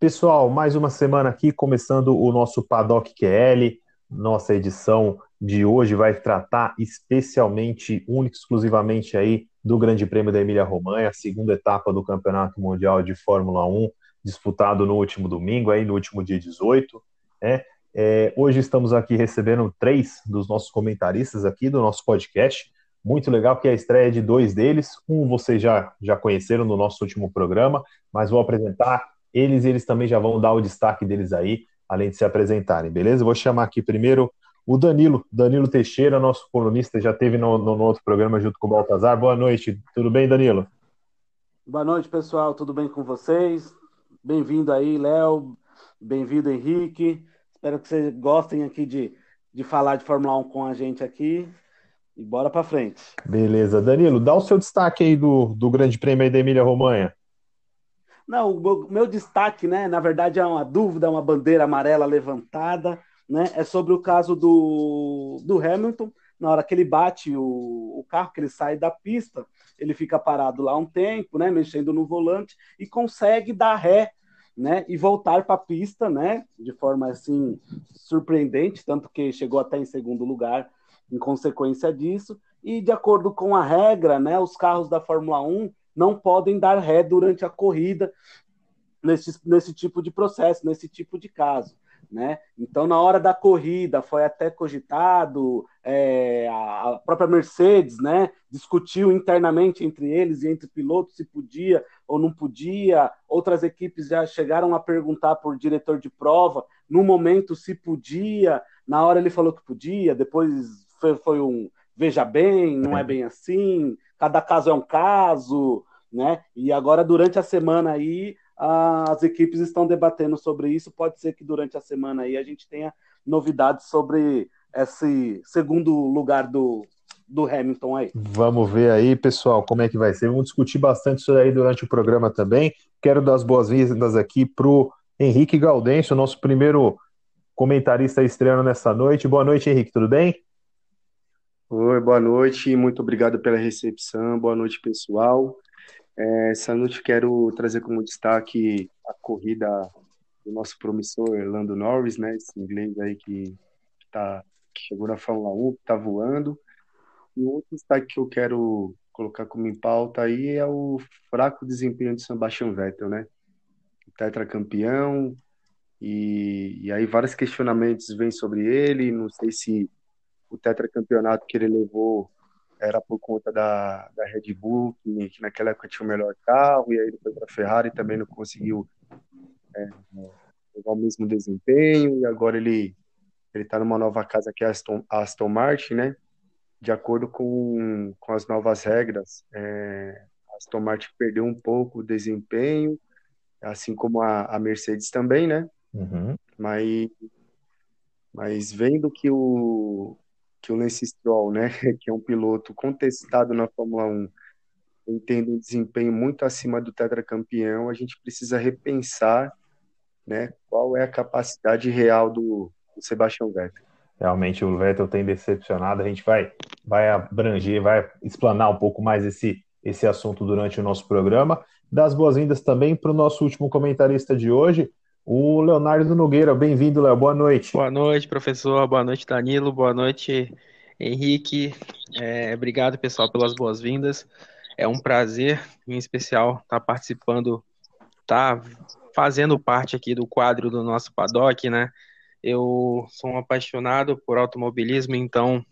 Pessoal, mais uma semana aqui, começando o nosso Paddock QL. Nossa edição de hoje vai tratar especialmente, única exclusivamente aí do Grande Prêmio da Emília-Romanha, a segunda etapa do Campeonato Mundial de Fórmula 1, disputado no último domingo, aí no último dia 18. Né? É, hoje estamos aqui recebendo três dos nossos comentaristas aqui do nosso podcast. Muito legal que é a estreia de dois deles. Um vocês já, já conheceram no nosso último programa, mas vou apresentar eles eles também já vão dar o destaque deles aí, além de se apresentarem, beleza? vou chamar aqui primeiro o Danilo, Danilo Teixeira, nosso colunista, já teve no, no, no outro programa junto com o Baltazar. Boa noite, tudo bem, Danilo? Boa noite, pessoal, tudo bem com vocês? Bem-vindo aí, Léo, bem-vindo, Henrique. Espero que vocês gostem aqui de, de falar de Fórmula 1 com a gente aqui. E bora para frente. Beleza, Danilo, dá o seu destaque aí do, do Grande Prêmio aí da Emília Romanha. Não, o meu, meu, destaque, né, na verdade é uma dúvida, uma bandeira amarela levantada, né, é sobre o caso do, do Hamilton, na hora que ele bate o, o carro, que ele sai da pista, ele fica parado lá um tempo, né, mexendo no volante e consegue dar ré, né, e voltar para a pista, né, de forma assim surpreendente, tanto que chegou até em segundo lugar em consequência disso. E de acordo com a regra, né, os carros da Fórmula 1 não podem dar ré durante a corrida nesse, nesse tipo de processo, nesse tipo de caso. Né? Então, na hora da corrida, foi até cogitado, é, a própria Mercedes né, discutiu internamente entre eles e entre pilotos se podia ou não podia. Outras equipes já chegaram a perguntar por diretor de prova, no momento se podia, na hora ele falou que podia, depois foi, foi um veja bem, não é bem assim, cada caso é um caso, né? E agora, durante a semana aí, as equipes estão debatendo sobre isso. Pode ser que durante a semana aí a gente tenha novidades sobre esse segundo lugar do, do Hamilton aí. Vamos ver aí, pessoal, como é que vai ser. Vamos discutir bastante isso aí durante o programa também. Quero dar as boas-vindas aqui para o Henrique Gaudêncio, nosso primeiro comentarista estreando nessa noite. Boa noite, Henrique, tudo bem? Oi, boa noite, muito obrigado pela recepção, boa noite, pessoal. É, essa noite quero trazer como destaque a corrida do nosso promissor Lando Norris, né? Esse inglês aí que, tá, que chegou na Fórmula 1, que tá voando. E outro destaque que eu quero colocar como em pauta aí é o fraco desempenho de Sebastian Vettel, né? Tetracampeão, e, e aí vários questionamentos vêm sobre ele, não sei se o tetracampeonato que ele levou era por conta da, da Red Bull, que, que naquela época tinha o melhor carro, e aí ele foi para a Ferrari também não conseguiu é, levar o mesmo desempenho, e agora ele ele está numa nova casa que é a Aston, Aston Martin, né? De acordo com, com as novas regras, é, a Aston Martin perdeu um pouco o desempenho, assim como a, a Mercedes também, né? Uhum. Mas, mas vendo que o, que o Lance Stroll, né, que é um piloto contestado na Fórmula 1, tendo um desempenho muito acima do tetracampeão, a gente precisa repensar, né, qual é a capacidade real do, do Sebastian Vettel. Realmente o Vettel tem decepcionado, a gente vai vai abranger, vai explanar um pouco mais esse esse assunto durante o nosso programa. Das boas-vindas também para o nosso último comentarista de hoje, o Leonardo Nogueira. Bem-vindo, Léo. Boa noite. Boa noite, professor. Boa noite, Danilo. Boa noite, Henrique. É, obrigado, pessoal, pelas boas-vindas. É um prazer, em especial, estar participando, estar fazendo parte aqui do quadro do nosso paddock, né? Eu sou um apaixonado por automobilismo, então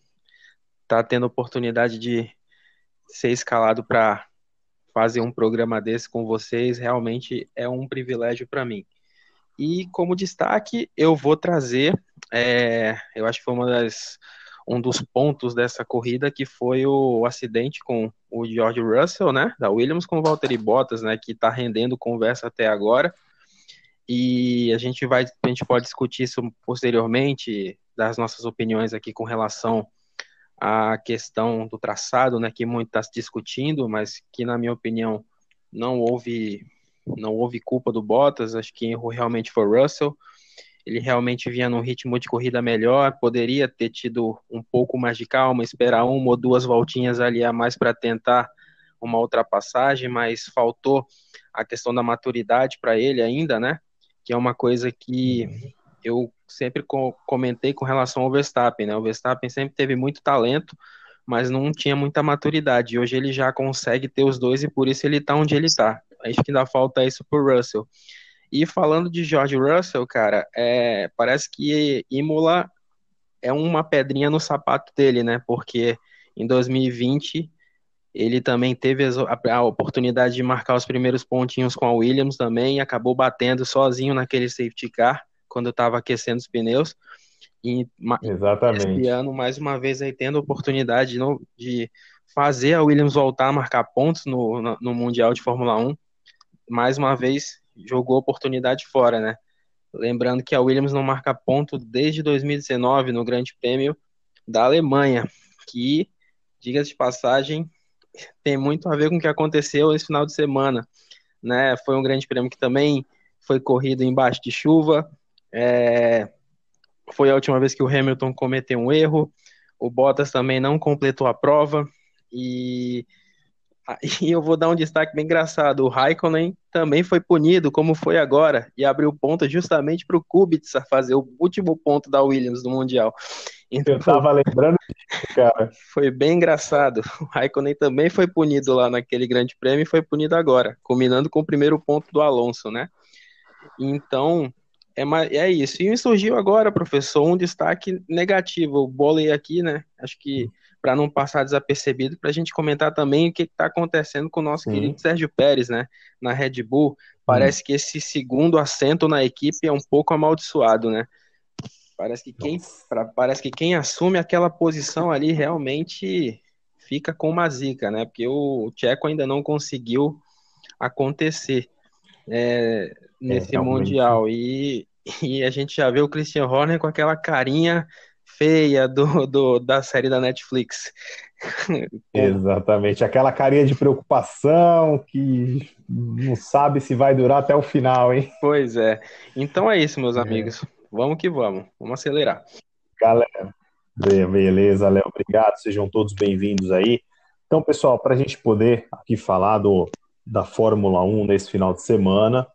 tá tendo oportunidade de ser escalado para fazer um programa desse com vocês realmente é um privilégio para mim. E como destaque, eu vou trazer, é, eu acho que foi uma das, um dos pontos dessa corrida que foi o, o acidente com o George Russell, né, da Williams com o Valtteri Bottas, né, que está rendendo conversa até agora. E a gente vai, a gente pode discutir isso posteriormente, das nossas opiniões aqui com relação à questão do traçado, né, que muito está se discutindo, mas que na minha opinião não houve não houve culpa do Bottas, acho que errou realmente foi Russell. Ele realmente vinha num ritmo de corrida melhor, poderia ter tido um pouco mais de calma, esperar uma ou duas voltinhas ali a mais para tentar uma ultrapassagem, mas faltou a questão da maturidade para ele ainda, né? que é uma coisa que eu sempre comentei com relação ao Verstappen, né? O Verstappen sempre teve muito talento, mas não tinha muita maturidade. Hoje ele já consegue ter os dois e por isso ele tá onde ele tá. Acho que ainda falta isso pro Russell. E falando de George Russell, cara, é, parece que Imola é uma pedrinha no sapato dele, né? Porque em 2020 ele também teve a, oportunidade de marcar os primeiros pontinhos com a Williams também e acabou batendo sozinho naquele safety car quando estava aquecendo os pneus. E Exatamente. Esse ano, mais uma vez, aí tendo a oportunidade de, fazer a Williams voltar a marcar pontos no, no Mundial de Fórmula 1. Mais uma vez, jogou a oportunidade fora, né? Lembrando que a Williams não marca ponto desde 2019 no Grande Prêmio da Alemanha, que, diga-se de passagem, tem muito a ver com o que aconteceu esse final de semana. Né? Foi um grande prêmio que também foi corrido embaixo de chuva. É... Foi a última vez que o Hamilton cometeu um erro. O Bottas também não completou a prova. E e eu vou dar um destaque bem engraçado. O Raikkonen também foi punido, como foi agora, e abriu ponta justamente para o Kubica fazer o último ponto da Williams no Mundial. Então, eu tava lembrando cara. Foi bem engraçado. O Raikkonen também foi punido lá naquele grande prêmio e foi punido agora, combinando com o primeiro ponto do Alonso, né? Então, é, é isso. E surgiu agora, professor, um destaque negativo. Eu bolei aqui, né? Acho que para não passar desapercebido, para a gente comentar também o que está acontecendo com o nosso querido Sérgio Pérez, né? Na Red Bull. Parece que esse segundo assento na equipe é um pouco amaldiçoado, né? Parece que quem, pra, parece que quem assume aquela posição ali realmente fica com uma zica, né? Porque o Tcheco ainda não conseguiu acontecer é, nesse é, Mundial. E, e a gente já vê o Christian Horner com aquela carinha feia do, do, da série da Netflix. Exatamente, aquela carinha de preocupação que não sabe se vai durar até o final, hein? Pois é. Então é isso, meus é. amigos. Vamos que vamos. Vamos acelerar. Galera, beleza, Léo. Obrigado. Sejam todos bem-vindos aí. Então, pessoal, para a gente poder aqui falar do, da Fórmula 1 nesse final de semana,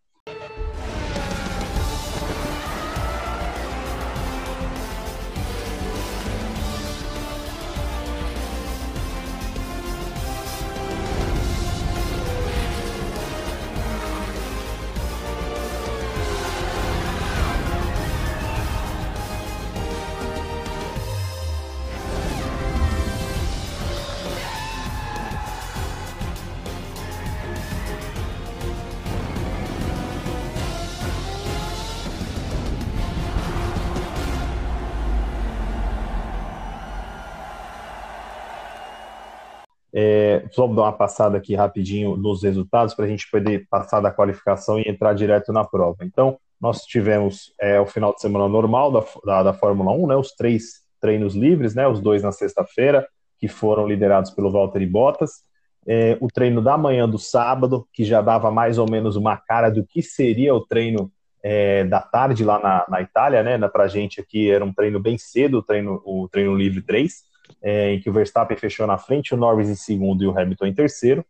É, só dar uma passada aqui rapidinho nos resultados para a gente poder passar da qualificação e entrar direto na prova. Então, nós tivemos é, o final de semana normal da, da, da, Fórmula 1, né, os três treinos livres, né, os dois na sexta-feira, que foram liderados pelo Valtteri Bottas. É, o treino da manhã do sábado, que já dava mais ou menos uma cara do que seria o treino é, da tarde lá na, na Itália, né? Para a gente aqui era um treino bem cedo, o treino, o treino livre 3 é, em que o Verstappen fechou na frente, o Norris em segundo e o Hamilton em terceiro.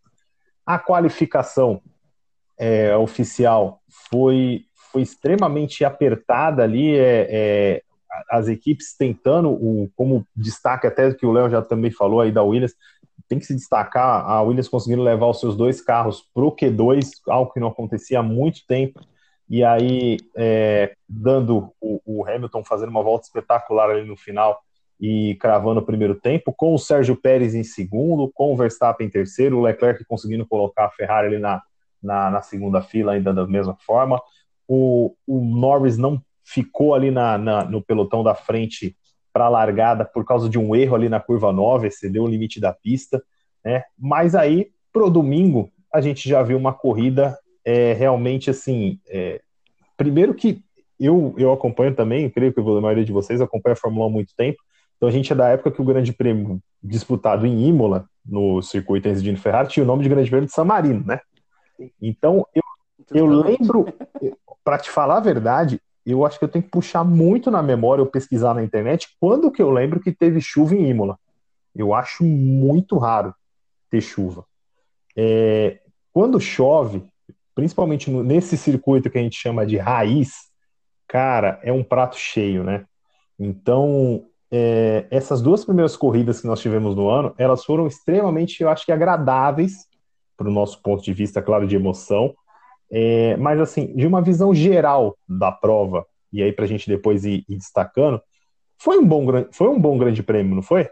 A qualificação é, oficial foi, foi extremamente apertada ali, é, é, as equipes tentando, o, como destaque até que o Léo já também falou aí da Williams, tem que se destacar a Williams conseguindo levar os seus dois carros para o Q2, algo que não acontecia há muito tempo, e aí é, dando o, o Hamilton fazendo uma volta espetacular ali no final, e cravando o primeiro tempo, com o Sérgio Pérez em segundo, com o Verstappen em terceiro, o Leclerc conseguindo colocar a Ferrari ali na, na, na segunda fila ainda da mesma forma. O, o Norris não ficou ali na, na no pelotão da frente para a largada por causa de um erro ali na curva 9, excedeu o limite da pista. Né? Mas aí, pro domingo, a gente já viu uma corrida é, realmente assim. É, primeiro que eu, eu acompanho também, creio que a maioria de vocês acompanha a Fórmula 1 há muito tempo. Então a gente é da época que o Grande Prêmio disputado em Imola, no circuito Enzo Ferrari, tinha o nome de Grande Prêmio de San Marino, né? Então eu, eu lembro, para te falar a verdade, eu acho que eu tenho que puxar muito na memória ou pesquisar na internet quando que eu lembro que teve chuva em Imola. Eu acho muito raro ter chuva. É, quando chove, principalmente nesse circuito que a gente chama de raiz, cara, é um prato cheio, né? Então, é, essas duas primeiras corridas que nós tivemos no ano, elas foram extremamente, eu acho que agradáveis para o nosso ponto de vista, claro, de emoção, é, mas assim, de uma visão geral da prova, e aí para a gente depois ir, ir, destacando, foi um, bom, foi um bom grande prêmio, não foi?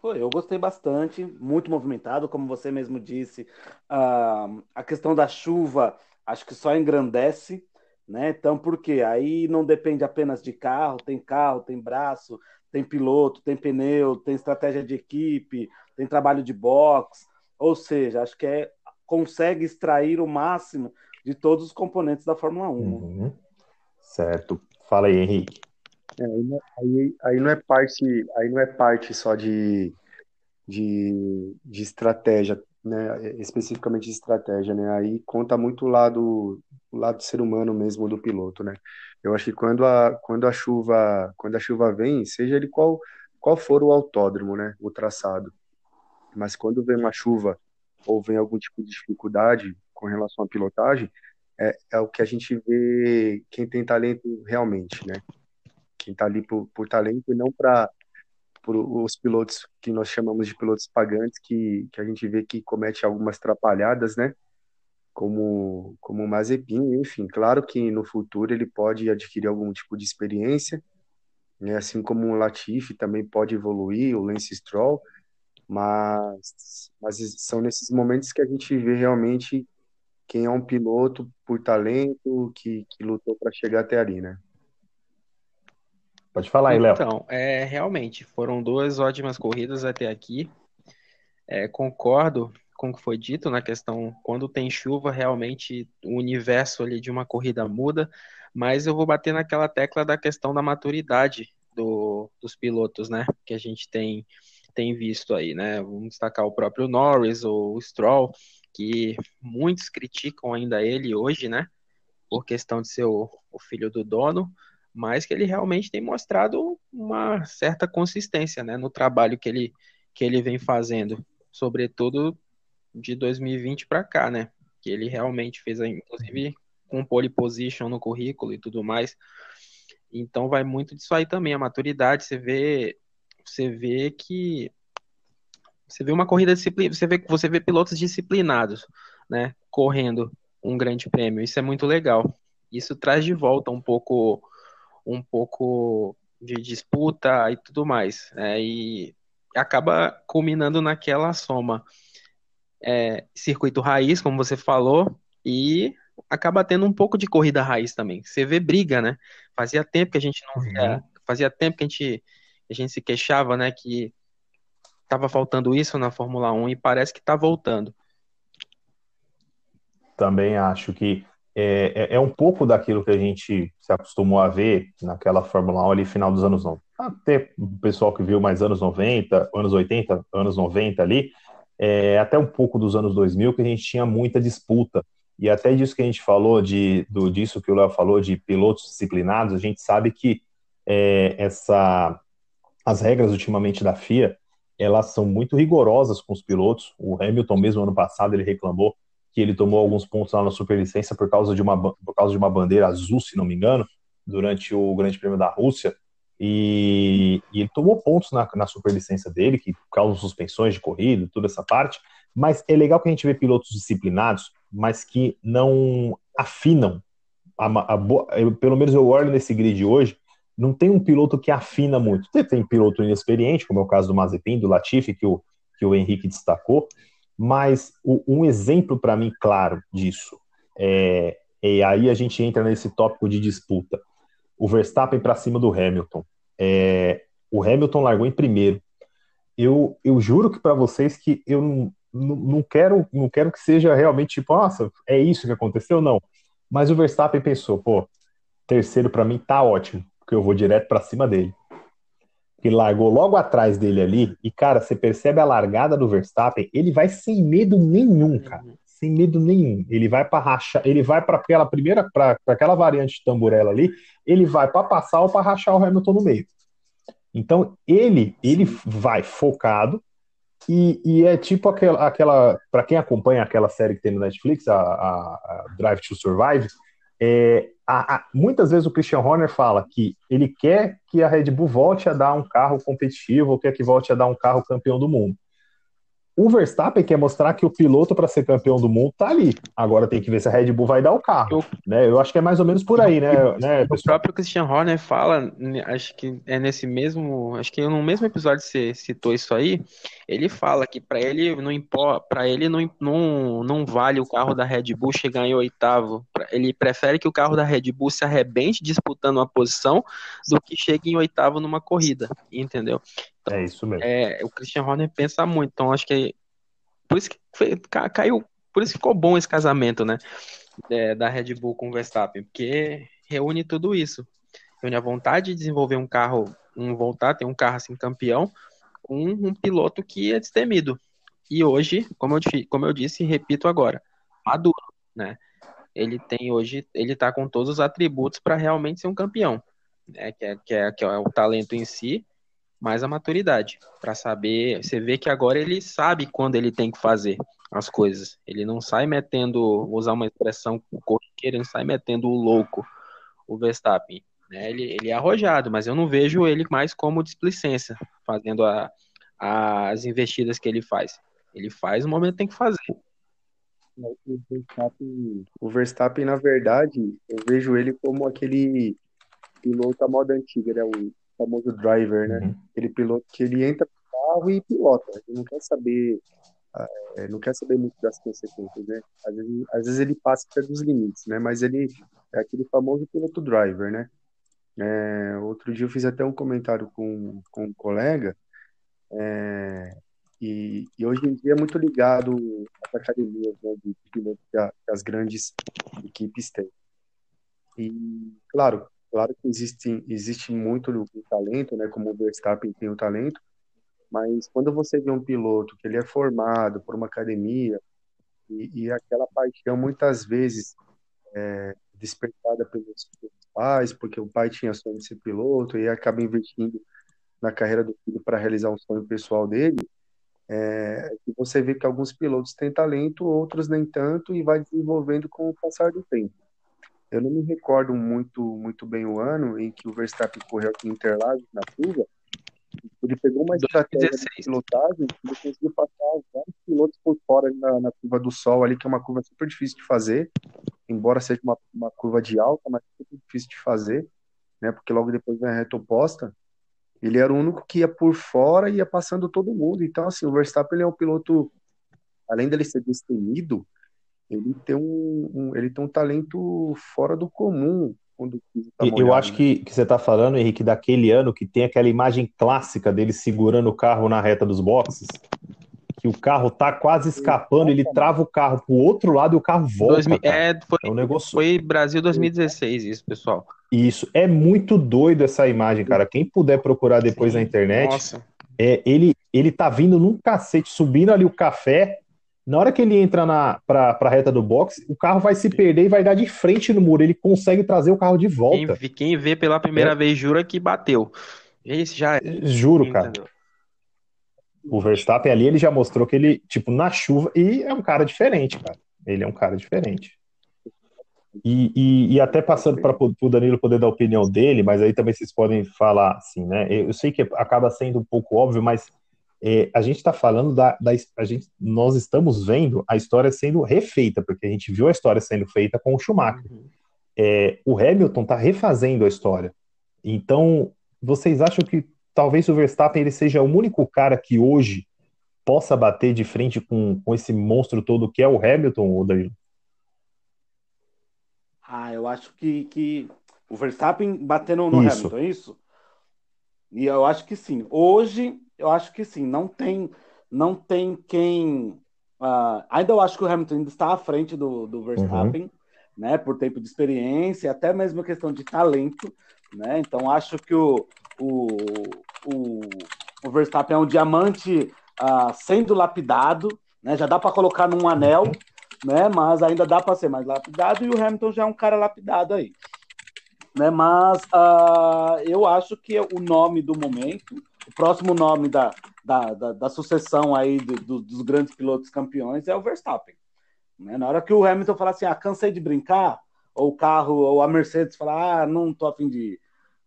Foi, eu gostei bastante, muito movimentado, como você mesmo disse. Uh, a questão da chuva, acho que só engrandece, né? Então, por quê? Aí não depende apenas de carro, tem carro, tem braço, tem piloto, tem pneu, tem estratégia de equipe, tem trabalho de box, ou seja, acho que é, consegue extrair o máximo de todos os componentes da Fórmula 1. Uhum. Certo. Fala aí, Henrique. É, aí, aí, não é parte, aí não é parte só de, de, de estratégia, né? Especificamente de estratégia, né? Aí conta muito o lado, o lado do ser humano mesmo do piloto, né? Eu acho que quando a, quando a chuva, quando a chuva vem, seja ele qual, qual for o autódromo, né? O traçado. Mas quando vem uma chuva ou vem algum tipo de dificuldade com relação à pilotagem, é, é o que a gente vê quem tem talento realmente, né? Quem está ali por, por talento e não para os pilotos que nós chamamos de pilotos pagantes, que, que a gente vê que comete algumas trapalhadas, né? Como, como o Mazepin, enfim, claro que no futuro ele pode adquirir algum tipo de experiência, né? assim como o Latifi também pode evoluir, o Lance Stroll, mas, mas são nesses momentos que a gente vê realmente quem é um piloto por talento que, que lutou para chegar até ali, né? Pode falar aí, Léo. Então, é, realmente, foram duas ótimas corridas até aqui. É, concordo com o que foi dito na questão, quando tem chuva, realmente o universo ali de uma corrida muda, mas eu vou bater naquela tecla da questão da maturidade do, dos pilotos, né? Que a gente tem, tem visto aí, né? Vamos destacar o próprio Norris ou o Stroll, que muitos criticam ainda ele hoje, né? Por questão de ser o, o filho do dono, mas que ele realmente tem mostrado uma certa consistência, né? No trabalho que ele, que ele vem fazendo, sobretudo de 2020 para cá, né? Que ele realmente fez, inclusive, com pole position no currículo e tudo mais. Então vai muito disso aí também, a maturidade, você vê, você vê que você vê uma corrida disciplina, você vê você vê pilotos disciplinados, né, correndo um grande prêmio. Isso é muito legal. Isso traz de volta um pouco um pouco de disputa e tudo mais. Né, e acaba culminando naquela soma é, circuito raiz, como você falou, e acaba tendo um pouco de corrida raiz também. Você vê briga, né? Fazia tempo que a gente não via, uhum. fazia tempo que a gente, a gente se queixava, né, que estava faltando isso na Fórmula 1 e parece que está voltando. Também acho que é, é, é, um pouco daquilo que a gente se acostumou a ver naquela Fórmula 1 ali final dos anos 90. Até o pessoal que viu mais anos 90, anos 80, anos 90 ali, é, até um pouco dos anos 2000, que a gente tinha muita disputa. E até disso que a gente falou, de, do, disso que o Léo falou, de pilotos disciplinados, a gente sabe que é, essa, as regras ultimamente da FIA, elas são muito rigorosas com os pilotos. O Hamilton mesmo ano passado ele reclamou que ele tomou alguns pontos lá na superlicença por causa de uma por causa de uma bandeira azul, se não me engano, durante o Grande Prêmio da Rússia. E, e ele tomou pontos na, na superlicença dele, que causam suspensões de corrida, toda essa parte. Mas é legal que a gente vê pilotos disciplinados, mas que não afinam. A, a, a, pelo menos eu olho nesse grid hoje, não tem um piloto que afina muito. Tem piloto inexperiente, como é o caso do Mazepin, do Latifi, que o, que o Henrique destacou, mas o, um exemplo para mim claro disso é, e aí a gente entra nesse tópico de disputa. O Verstappen para cima do Hamilton. É, o Hamilton largou em primeiro. Eu, eu juro que para vocês que eu não, não, não, quero não quero que seja realmente tipo, nossa, é isso que aconteceu, não. Mas o Verstappen pensou, pô, terceiro para mim tá ótimo porque eu vou direto para cima dele. Ele largou logo atrás dele ali, e cara, você percebe a largada do Verstappen, ele vai sem medo nenhum, cara. Sem medo nenhum. Ele vai para rachar, ele vai para aquela primeira, para aquela variante de tamburela ali, ele vai para passar ou para rachar o Hamilton no meio. Então, ele, ele vai focado, E, e, é tipo aquela, aquela para quem acompanha aquela série que tem no Netflix, a, a, a Drive to Survive, é, a, muitas vezes o Christian Horner fala que ele quer que a Red Bull volte a dar um carro competitivo, ou quer que volte a dar um carro campeão do mundo. O Verstappen quer mostrar que o piloto para ser campeão do mundo tá ali. Agora tem que ver se a Red Bull vai dar o carro. Eu, né? eu acho que é mais ou menos por aí, né? né o próprio Christian Horner fala, acho que é nesse mesmo, acho que no mesmo episódio você citou isso aí, ele fala que para ele não importa, para ele não, não, não vale o carro da Red Bull chegar em oitavo. Ele prefere que o carro da Red Bull se arrebente disputando uma posição do que chegue em oitavo numa corrida, entendeu? Então, é isso mesmo. É, o Christian Horner pensa muito, então acho que por isso que foi, caiu, por isso ficou bom esse casamento, né? É, da Red Bull com o Verstappen, porque reúne tudo isso. Reúne a vontade de desenvolver um carro, um voltar, ter um carro assim campeão, com um piloto que é destemido. E hoje, como eu, como eu disse, repito agora, maduro, né? Ele tem hoje, ele tá com todos os atributos para realmente ser um campeão, né? Que é, que é, que é o talento em si, mais a maturidade para saber. Você vê que agora ele sabe quando ele tem que fazer as coisas. Ele não sai metendo, vou usar uma expressão corriqueira, não sai metendo o louco, o Verstappen. Né? Ele, ele é arrojado, mas eu não vejo ele mais como displicência, fazendo a, a, as investidas que ele faz. Ele faz no momento que tem que fazer. O Verstappen, o Verstappen, na verdade, eu vejo ele como aquele piloto à moda antiga, né? O famoso driver, né? Uhum. Aquele piloto que ele entra no carro e pilota. Ele não quer saber, é, não quer saber muito das consequências, né? Às vezes, às vezes ele passa dos limites, né? Mas ele é aquele famoso piloto driver, né? É, outro dia eu fiz até um comentário com, com um colega é, e, e, hoje em dia é muito ligado às academias né, de que, a, que as grandes equipes têm. E, claro, Claro que existe, existe muito o talento, né? Como o Verstappen tem o talento, mas quando você vê um piloto que ele é formado por uma academia e, e aquela paixão muitas vezes é, despertada pelos, pelos pais, porque o pai tinha sonho de ser piloto e acaba investindo na carreira do filho para realizar um sonho pessoal dele, é, você vê que alguns pilotos têm talento, outros nem tanto, e vai desenvolvendo com o passar do tempo. Eu não me recordo muito, muito bem o ano em que o Verstappen correu aqui em Interlagos, na curva. Ele pegou uma estratégia 2016. de pilotagem e conseguiu passar vários pilotos por fora na, na, curva do Sol, ali, que é uma curva super difícil de fazer, embora seja uma, uma curva de alta, mas super difícil de fazer, né? Porque logo depois vem a reta oposta. Ele era o único que ia por fora e ia passando todo mundo. Então, assim, o Verstappen ele é um piloto, além dele ser destemido, ele tem um, um, ele tem um talento fora do comum quando tá molhado, Eu acho né? que, que você está falando, Henrique, daquele ano que tem aquela imagem clássica dele segurando o carro na reta dos boxes, que o carro tá quase escapando, ele trava o carro pro outro lado e o carro volta. 2000, é, foi, é um negócio... foi Brasil 2016 isso, pessoal. Isso, é muito doido essa imagem, cara. Quem puder procurar depois Sim, na internet, nossa. é ele ele tá vindo num cacete, subindo ali o café, na hora que ele entra na, pra, pra reta do box, o carro vai se perder e vai dar de frente no muro. Ele consegue trazer o carro de volta. Quem, quem vê pela primeira é. vez jura que bateu. Esse já é. Juro, cara. O Verstappen ali, ele já mostrou que ele, tipo, na chuva, e é um cara diferente, cara. Ele é um cara diferente. E, e, e até passando para o Danilo poder dar a opinião dele, mas aí também vocês podem falar assim, né? Eu sei que acaba sendo um pouco óbvio, mas é, a gente está falando da, da, a gente, nós estamos vendo a história sendo refeita, porque a gente viu a história sendo feita com o Schumacher. Uhum. É, o Hamilton está refazendo a história. Então, vocês acham que talvez o Verstappen ele seja o único cara que hoje possa bater de frente com, com esse monstro todo que é o Hamilton, ou Danilo? Ah, eu acho que, que o Verstappen batendo no isso. Hamilton, é isso? E eu acho que sim. Hoje eu acho que sim, não tem, não tem quem. Uh, ainda eu acho que o Hamilton ainda está à frente do, do Verstappen, uhum. né? Por tempo de experiência, até mesmo questão de talento, né? Então acho que o, o, o, o Verstappen é um diamante uh, sendo lapidado, né? Já dá para colocar num anel, né? Mas ainda dá para ser mais lapidado e o Hamilton já é um cara lapidado aí. Né, mas uh, eu acho que o nome do momento o próximo nome da, da, da, da sucessão aí do, do, dos grandes pilotos campeões é o Verstappen. Né? Na hora que o Hamilton falar assim, ah, cansei de brincar, ou o carro, ou a Mercedes falar, ah, não tô afim de,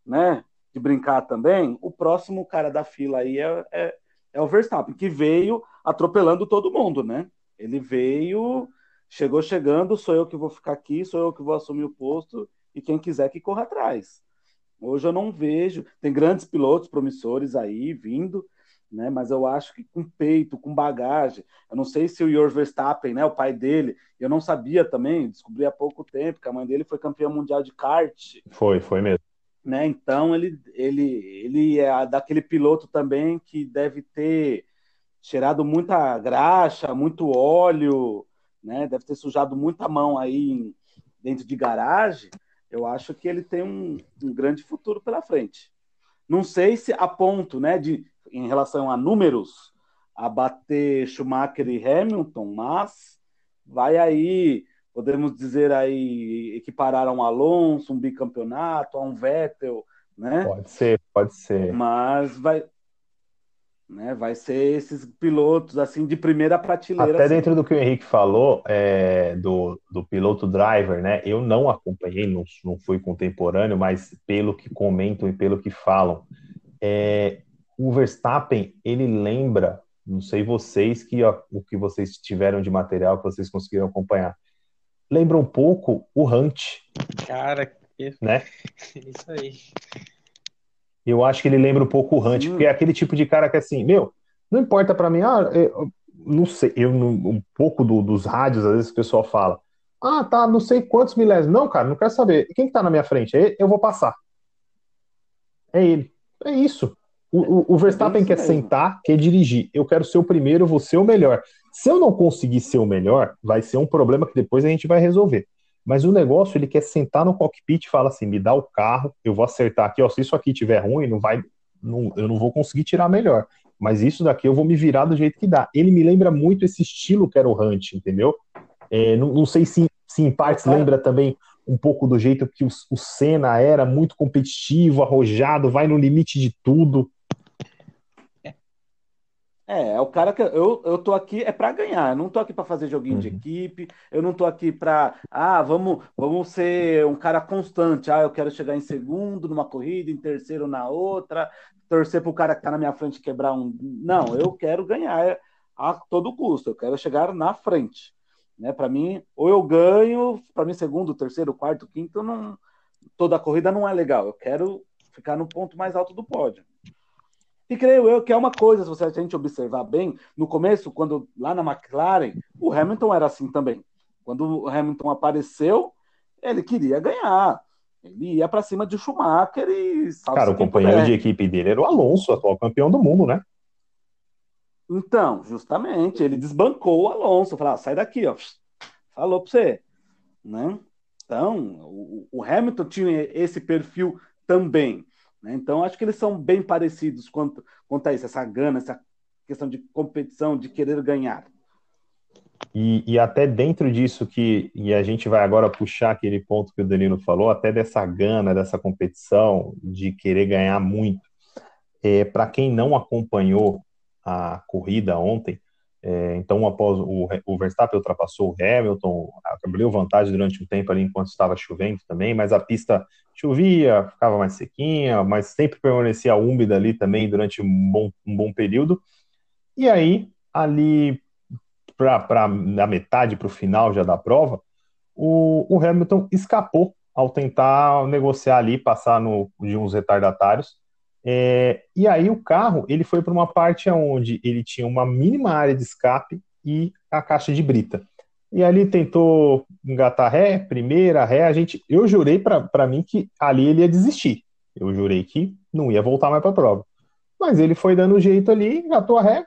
né, de brincar também, o próximo cara da fila aí é, é, é o Verstappen, que veio atropelando todo mundo, né? Ele veio, chegou chegando, sou eu que vou ficar aqui, sou eu que vou assumir o posto, e quem quiser que corra atrás. Hoje eu não vejo, tem grandes pilotos promissores aí vindo, né? Mas eu acho que com peito, com bagagem. Eu não sei se o Jörg Verstappen, né, o pai dele, eu não sabia também, descobri há pouco tempo que a mãe dele foi campeã mundial de kart. Foi, foi mesmo. Né? Então ele, ele, ele é daquele piloto também que deve ter cheirado muita graxa, muito óleo, né? Deve ter sujado muita mão aí dentro de garagem. Eu acho que ele tem um, um grande futuro pela frente. Não sei se a ponto, né, de em relação a números, a bater Schumacher e Hamilton, mas vai aí, podemos dizer aí, equiparar a um Alonso, um bicampeonato, a um Vettel, né? Pode ser, pode ser. Mas vai, né, vai ser esses pilotos assim de primeira prateleira. Até assim. dentro do que o Henrique falou, é, do, do piloto driver, né? Eu não acompanhei, não, não fui contemporâneo, mas pelo que comentam e pelo que falam, é, o Verstappen, ele lembra, não sei vocês, que ó, o que vocês tiveram de material que vocês conseguiram acompanhar, lembra um pouco o Hunt. Cara, que... né? Isso aí. Eu acho que ele lembra um pouco o Hunt, porque é aquele tipo de cara que assim, meu, não importa para mim, ah, eu, não sei, eu um pouco do, dos rádios, às vezes o pessoal fala, ah, tá, não sei quantos milésimos. Não, cara, não quero saber. Quem que tá na minha frente? Eu vou passar. É ele. É isso. O, o, Verstappen é quer sentar, quer dirigir. Eu quero ser o primeiro, vou ser o melhor. Se eu não conseguir ser o melhor, vai ser um problema que depois a gente vai resolver. Mas o negócio, ele quer sentar no cockpit e falar assim: me dá o carro, eu vou acertar aqui, ó. Se isso aqui tiver ruim, não vai, não, eu não vou conseguir tirar melhor. Mas isso daqui eu vou me virar do jeito que dá. Ele me lembra muito esse estilo que era o Hunt, entendeu? É, não, não, sei se, se em partes lembra também um pouco do jeito que o, o Senna era, muito competitivo, arrojado, vai no limite de tudo. É, é o cara que eu, eu tô aqui é para ganhar, eu não tô aqui para fazer joguinho uhum. de equipe, eu não tô aqui para, ah, vamos, vamos ser um cara constante, ah, eu quero chegar em segundo numa corrida, em terceiro na outra, torcer pro cara que tá na minha frente quebrar um. Não, eu quero ganhar a todo custo, eu quero chegar na frente. Né? Para mim, ou eu ganho, para mim segundo, terceiro, quarto, quinto, não toda corrida não é legal. Eu quero ficar no ponto mais alto do pódio. E creio eu que é uma coisa, se você, a gente observar bem, no começo, quando lá na McLaren, o Hamilton era assim também. Quando o Hamilton apareceu, ele queria ganhar. Ele ia para cima de Schumacher e. Cara, o companheiro puder. de equipe dele era o Alonso, atual campeão do mundo, né? Então, justamente, ele desbancou o Alonso, falou: ah, sai daqui, ó. Falou para você. Né? Então, o, o Hamilton tinha esse perfil também. Né? Então, acho que eles são bem parecidos quanto, quanto a isso, essa gana, essa questão de competição, de querer ganhar. E, e, até dentro disso que, e a gente vai agora puxar aquele ponto que o Danilo falou, até dessa gana, dessa competição, de querer ganhar muito. É, Para quem não acompanhou a corrida ontem, é, então, após o, o, Verstappen ultrapassou o Hamilton, abriu vantagem durante um tempo ali enquanto estava chovendo também, mas a pista chovia, ficava mais sequinha, mas sempre permanecia úmida ali também durante um bom, um bom período. E aí, ali para a metade, para o final já da prova, o, o, Hamilton escapou ao tentar negociar ali, passar no, de uns retardatários, é, e aí o carro ele foi para uma parte onde ele tinha uma mínima área de escape e a caixa de brita. E ali tentou engatar ré, primeira ré. A gente, eu jurei para mim que ali ele ia desistir. Eu jurei que não ia voltar mais para a prova. Mas ele foi dando jeito ali, engatou a ré,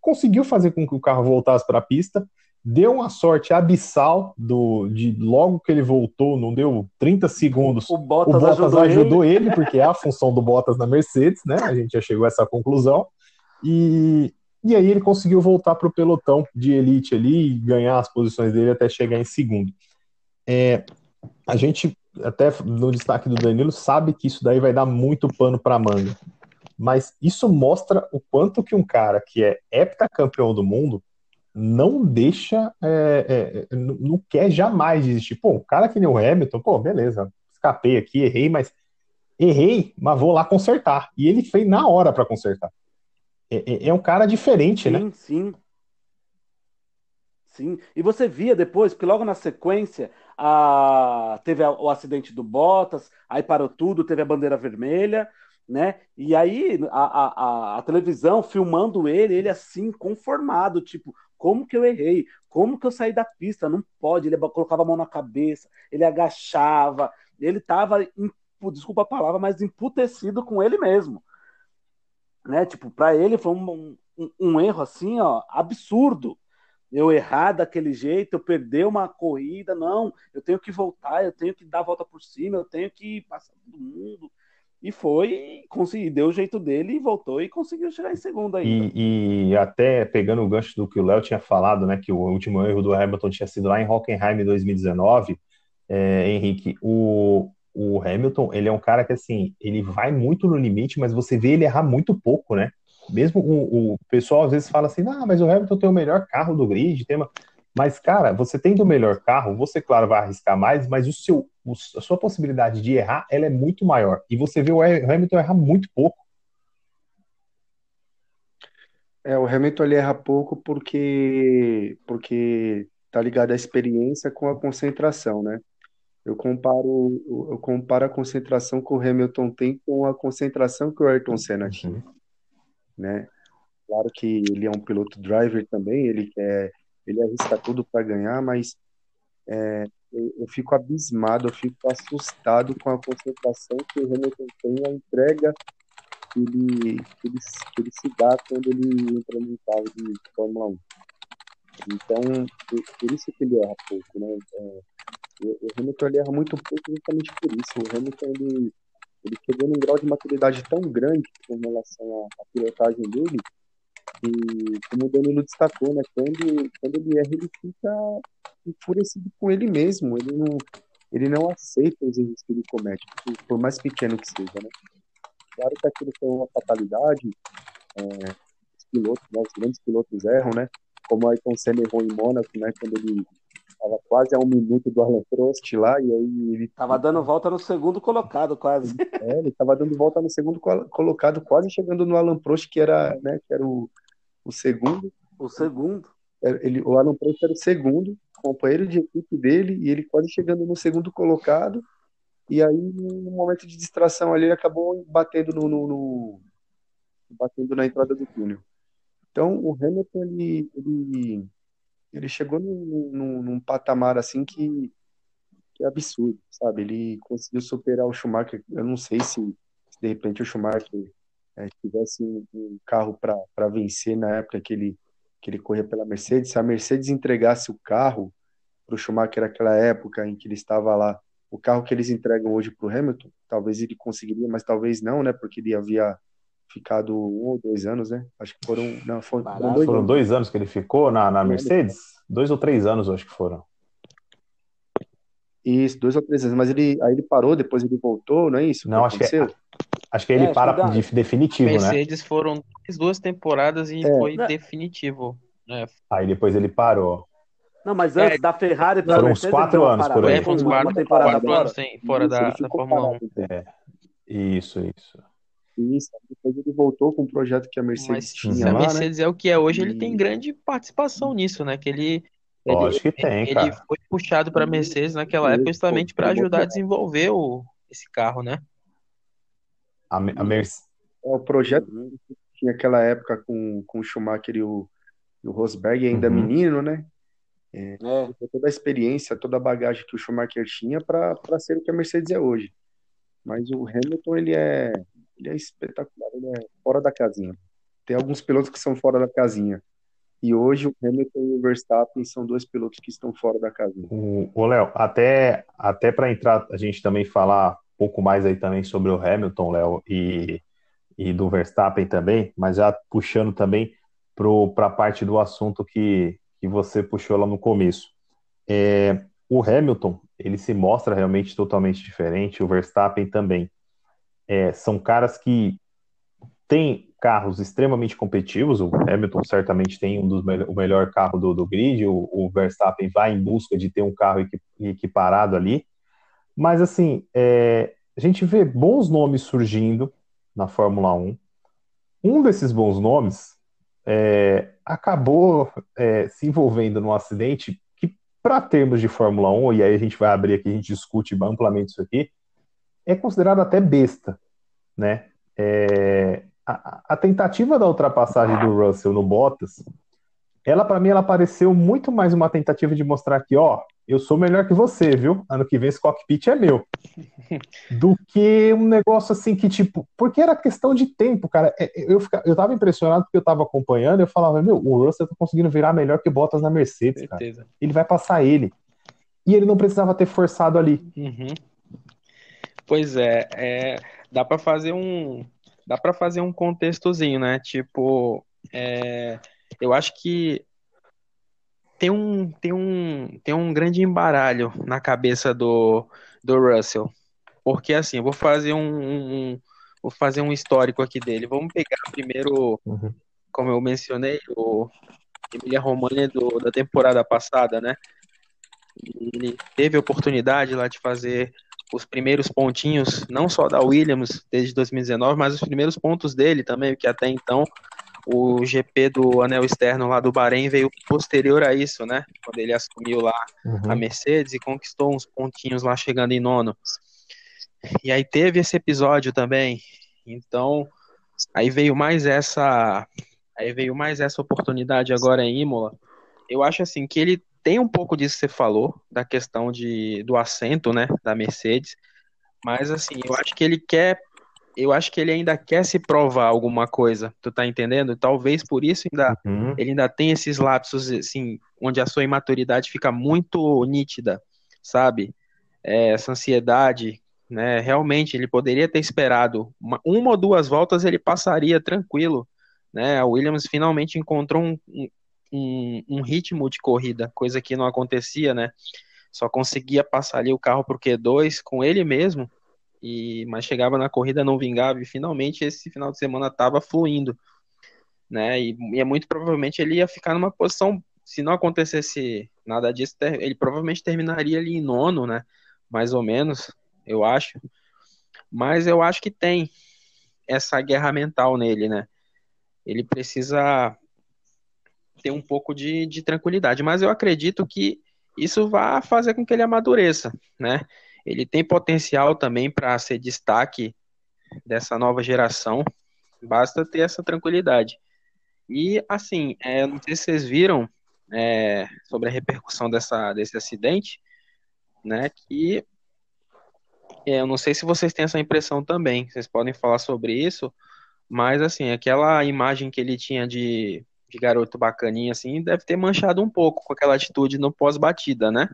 conseguiu fazer com que o carro voltasse para a pista deu uma sorte abissal do, de logo que ele voltou, não deu 30 segundos. O Bottas, o Bottas ajudou, ajudou ele. ele. porque é a função do Bottas na Mercedes, né? A gente já chegou a essa conclusão. E, e aí ele conseguiu voltar para o pelotão de elite ali e ganhar as posições dele até chegar em segundo. É, a gente, até no destaque do Danilo, sabe que isso daí vai dar muito pano para manga. mas isso mostra o quanto que um cara que é heptacampeão do mundo não deixa, é, é, não quer jamais desistir. Pô, um cara que nem o Hamilton, pô, beleza, escapei aqui, errei, mas errei, mas vou lá consertar. E ele fez na hora para consertar. É, é, é, um cara diferente, sim, né? Sim, sim. Sim. E você via depois, porque logo na sequência a... teve o acidente do Bottas, aí parou tudo, teve a bandeira vermelha, né? E aí a, a, a, televisão filmando ele, ele assim, conformado, tipo, como que eu errei? Como que eu saí da pista? Não pode. Ele colocava a mão na cabeça, ele agachava, ele tava, desculpa a palavra, mas emputecido com ele mesmo. Né? Tipo, para ele foi um, um, um erro assim, ó, absurdo eu errar daquele jeito, eu perder uma corrida, não, eu tenho que voltar, eu tenho que dar a volta por cima, eu tenho que passar todo mundo. E foi, consegui, deu o jeito dele e voltou e conseguiu chegar em segundo aí. E, e, até pegando o gancho do que o Léo tinha falado, né, que o último erro do Hamilton tinha sido lá em Hockenheim em 2019, é, Henrique, o, o Hamilton, ele é um cara que, assim, ele vai muito no limite, mas você vê ele errar muito pouco, né? mesmo o, o, pessoal às vezes fala assim, ah, mas o Hamilton tem o melhor carro do grid, tem uma... mas cara, você tendo o melhor carro, você claro vai arriscar mais, mas o seu, o, a sua possibilidade de errar, ela é muito maior. E você vê o Hamilton errar muito pouco. É, o Hamilton ele erra pouco porque porque tá ligado à experiência com a concentração, né? Eu comparo eu comparo a concentração que o Hamilton tem com a concentração que o Ayrton Senna tinha. Uhum né? Claro que ele é um piloto driver também, ele quer, ele arrisca tudo para ganhar, mas é, eu, eu, fico abismado, eu fico assustado com a concentração que o Hamilton tem, a entrega que ele, que ele, que ele se dá quando ele entra no carro de Fórmula 1. Então, por isso que ele erra pouco, né? É, o Hamilton ele erra muito pouco justamente por isso. O Hamilton ele, ele chegou num grau de maturidade tão grande com relação à, à pilotagem dele, e como o Danilo destacou, né, quando, quando ele erra, ele fica enfurecido com ele mesmo, ele não, ele não aceita os erros que ele comete, por mais pequeno que seja, né. Claro que aquilo foi uma fatalidade, é, os pilotos, né, os grandes pilotos erram, né, como o Ayrton Senna errou em Mônaco, né, quando ele Tava quase a um minuto do Alan Prost lá, e aí ele. Tava dando volta no segundo colocado, quase. É, ele tava dando volta no segundo colocado, quase chegando no Alan Prost, que era, né, que era o, o segundo. O segundo. Ele, o Alan Prost era o segundo, companheiro de equipe dele, e ele quase chegando no segundo colocado. E aí, no momento de distração ali, ele acabou batendo no, no, no batendo na entrada do túnel. Então, o Hamilton, ele, ele ele chegou num, num, num patamar assim que, que, é absurdo, sabe? Ele conseguiu superar o Schumacher. Eu não sei se, se de repente o Schumacher é, tivesse um, carro para vencer na época que ele, que ele corria pela Mercedes. Se a Mercedes entregasse o carro para o Schumacher naquela época em que ele estava lá, o carro que eles entregam hoje para o Hamilton, talvez ele conseguiria, mas talvez não, né? Porque ele havia ficado um ou dois anos, né? Acho que foram. Não, foram, foram, dois, foram dois, anos que ele ficou na, na Mercedes? Dois ou três anos, acho que foram. Isso, dois ou três anos. Mas ele, aí ele parou, depois ele voltou, não é isso? Não, acho que, acho que ele é, para de definitivo, Mercedes né? Mercedes foram duas temporadas e é. foi definitivo. Né? Aí depois ele parou. Não, mas antes é, da Ferrari para Foram uns quatro anos por aí. É, foram uns quatro, quatro anos sem, fora isso, da, da Fórmula 1. É, isso, isso. Isso, depois ele voltou com um projeto que a Mercedes Mas, tinha se a Mercedes né? é o que é hoje, e... ele tem grande participação nisso, né? Que ele, Lógico ele, que tem, ele cara. foi puxado para a Mercedes naquela época justamente para ajudar a desenvolver o, esse carro, né? A, a Mercedes. É, o projeto que tinha aquela época com, com o Schumacher e o, e o Rosberg ainda uhum. menino, né? É, é. Toda a experiência, toda a bagagem que o Schumacher tinha para ser o que a Mercedes é hoje. Mas o Hamilton, ele é, ele é espetacular, ele é fora da casinha. Tem alguns pilotos que são fora da casinha. E hoje o Hamilton e o Verstappen são dois pilotos que estão fora da casinha. O, Léo, até, até para entrar, a gente também falar um pouco mais aí também sobre o Hamilton, Léo, e, e do Verstappen também, mas já puxando também para a parte do assunto que, que você puxou lá no começo. É, o Hamilton, ele se mostra realmente totalmente diferente, o Verstappen também é, são caras que tem carros extremamente competitivos, o Hamilton certamente tem um dos me o melhor carro do, do grid, o, o, Verstappen vai em busca de ter um carro equi equiparado ali, mas assim, é, a gente vê bons nomes surgindo na Fórmula 1, um desses bons nomes é, acabou é, se envolvendo num acidente que, para termos de Fórmula 1, e aí a gente vai abrir aqui, a gente discute amplamente isso aqui, é considerado até besta, né? É, a, a, tentativa da ultrapassagem do Russell no Bottas, ela para mim ela pareceu muito mais uma tentativa de mostrar que, ó, eu sou melhor que você, viu? Ano que vem esse cockpit é meu. Do que um negócio assim que, tipo, porque era questão de tempo, cara. É, é, eu, eu tava impressionado porque eu tava acompanhando, eu falava, meu, o Russell tá conseguindo virar melhor que Bottas na Mercedes, cara. Ele vai passar ele. E ele não precisava ter forçado ali. Uhum. Pois é, é dá para fazer um dá para fazer um contextozinho, né? Tipo, é, eu acho que tem um, tem um, tem um grande embaralho na cabeça do, do Russell. Porque assim, eu vou fazer um, um vou fazer um histórico aqui dele. Vamos pegar primeiro, uhum. como eu mencionei, o Emilia Romagna do, da temporada passada, né? Ele teve a oportunidade lá de fazer os primeiros pontinhos, não só da Williams desde 2019, mas os primeiros pontos dele também, que até então o GP do anel externo lá do Bahrein veio posterior a isso, né? Quando ele assumiu lá uhum. a Mercedes e conquistou uns pontinhos lá chegando em nono. E aí teve esse episódio também. Então, aí veio mais essa aí veio mais essa oportunidade agora em Imola. Eu acho assim que ele tem um pouco disso que você falou, da questão de, do assento, né, da Mercedes. Mas assim, eu acho que ele quer eu acho que ele ainda quer se provar alguma coisa, tu tá entendendo? Talvez por isso ainda uhum. ele ainda tem esses lapsos assim, onde a sua imaturidade fica muito nítida, sabe? É, essa ansiedade, né? Realmente ele poderia ter esperado uma, uma, ou duas voltas, ele passaria tranquilo, né? A Williams finalmente encontrou um, um, um ritmo de corrida, coisa que não acontecia, né? Só conseguia passar ali o carro pro Q2 com ele mesmo e mas chegava na corrida não vingava e finalmente esse final de semana estava fluindo, né? E, e, é muito provavelmente ele ia ficar numa posição, se não acontecesse nada disso, ele provavelmente terminaria ali em nono, né? Mais ou menos, eu acho. Mas eu acho que tem essa guerra mental nele, né? Ele precisa ter um pouco de, de tranquilidade, mas eu acredito que isso vai fazer com que ele amadureça, né? Ele tem potencial também para ser destaque dessa nova geração. Basta ter essa tranquilidade. E assim, é, não sei se vocês viram é, sobre a repercussão dessa, desse acidente, né? Que é, eu não sei se vocês têm essa impressão também. Vocês podem falar sobre isso, mas assim, aquela imagem que ele tinha de, de garoto bacaninha, assim, deve ter manchado um pouco com aquela atitude no pós-batida, né?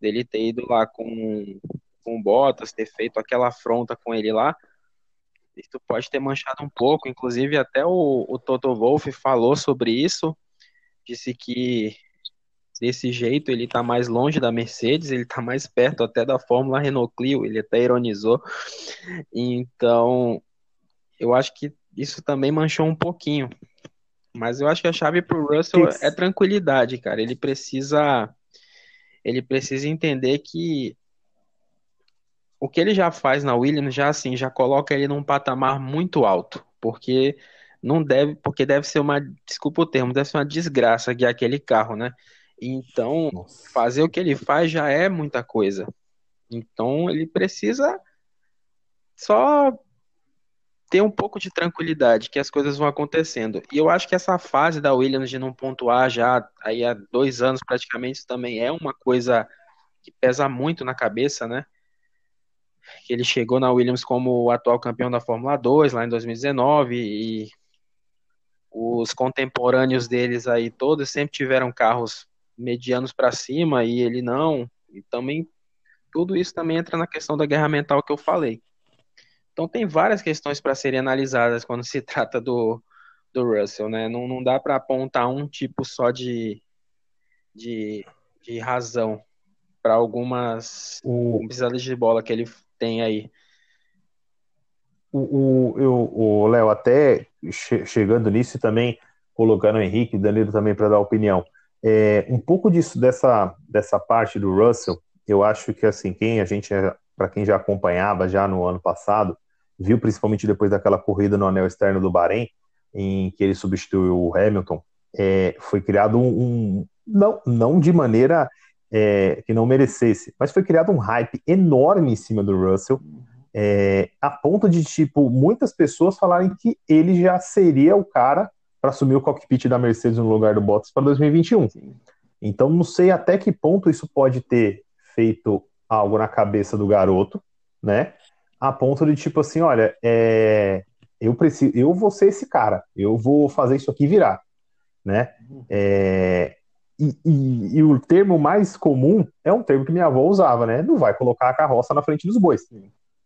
Dele ter ido lá com com o Bottas, ter feito aquela afronta com ele lá, isso pode ter manchado um pouco. Inclusive, até o, o Toto Wolff falou sobre isso, disse que desse jeito ele está mais longe da Mercedes, ele está mais perto até da Fórmula Renault Clio, ele até ironizou. Então, eu acho que isso também manchou um pouquinho. Mas eu acho que a chave para o Russell é tranquilidade, cara. Ele precisa ele precisa entender que o que ele já faz na Williams já assim já coloca ele num patamar muito alto, porque não deve, porque deve ser uma, desculpa o termo, deve ser uma desgraça guiar aquele carro, né? Então, Nossa. fazer o que ele faz já é muita coisa. Então, ele precisa só ter um pouco de tranquilidade, que as coisas vão acontecendo. E eu acho que essa fase da Williams de não pontuar já aí há dois anos praticamente também é uma coisa que pesa muito na cabeça, né? ele chegou na Williams como o atual campeão da Fórmula 2 lá em 2019 e os contemporâneos deles aí todos sempre tiveram carros medianos para cima e ele não. E também tudo isso também entra na questão da guerra mental que eu falei. Então tem várias questões para serem analisadas quando se trata do, do Russell, né? Não, não dá para apontar um tipo só de, de, de razão para algumas pisadas de bola que ele tem aí. o Léo, até che chegando nisso e também colocando o Henrique, Danilo também para dar opinião. É, um pouco disso dessa, dessa parte do Russell, eu acho que assim, quem a gente, para quem já acompanhava já no ano passado, viu principalmente depois daquela corrida no anel externo do Bahrein, em que ele substituiu o Hamilton, é, foi criado um, um, não, não de maneira é, que não merecesse, mas foi criado um hype enorme em cima do Russell, é, a ponto de tipo muitas pessoas falarem que ele já seria o cara para assumir o cockpit da Mercedes no lugar do Bottas para 2021. Então não sei até que ponto isso pode ter feito algo na cabeça do garoto, né? A ponto de tipo assim, olha, é, eu preciso, eu vou ser esse cara, eu vou fazer isso aqui virar, né? É, e, e, e, o termo mais comum é um termo que minha avó usava, né? Não vai colocar a carroça na frente dos bois,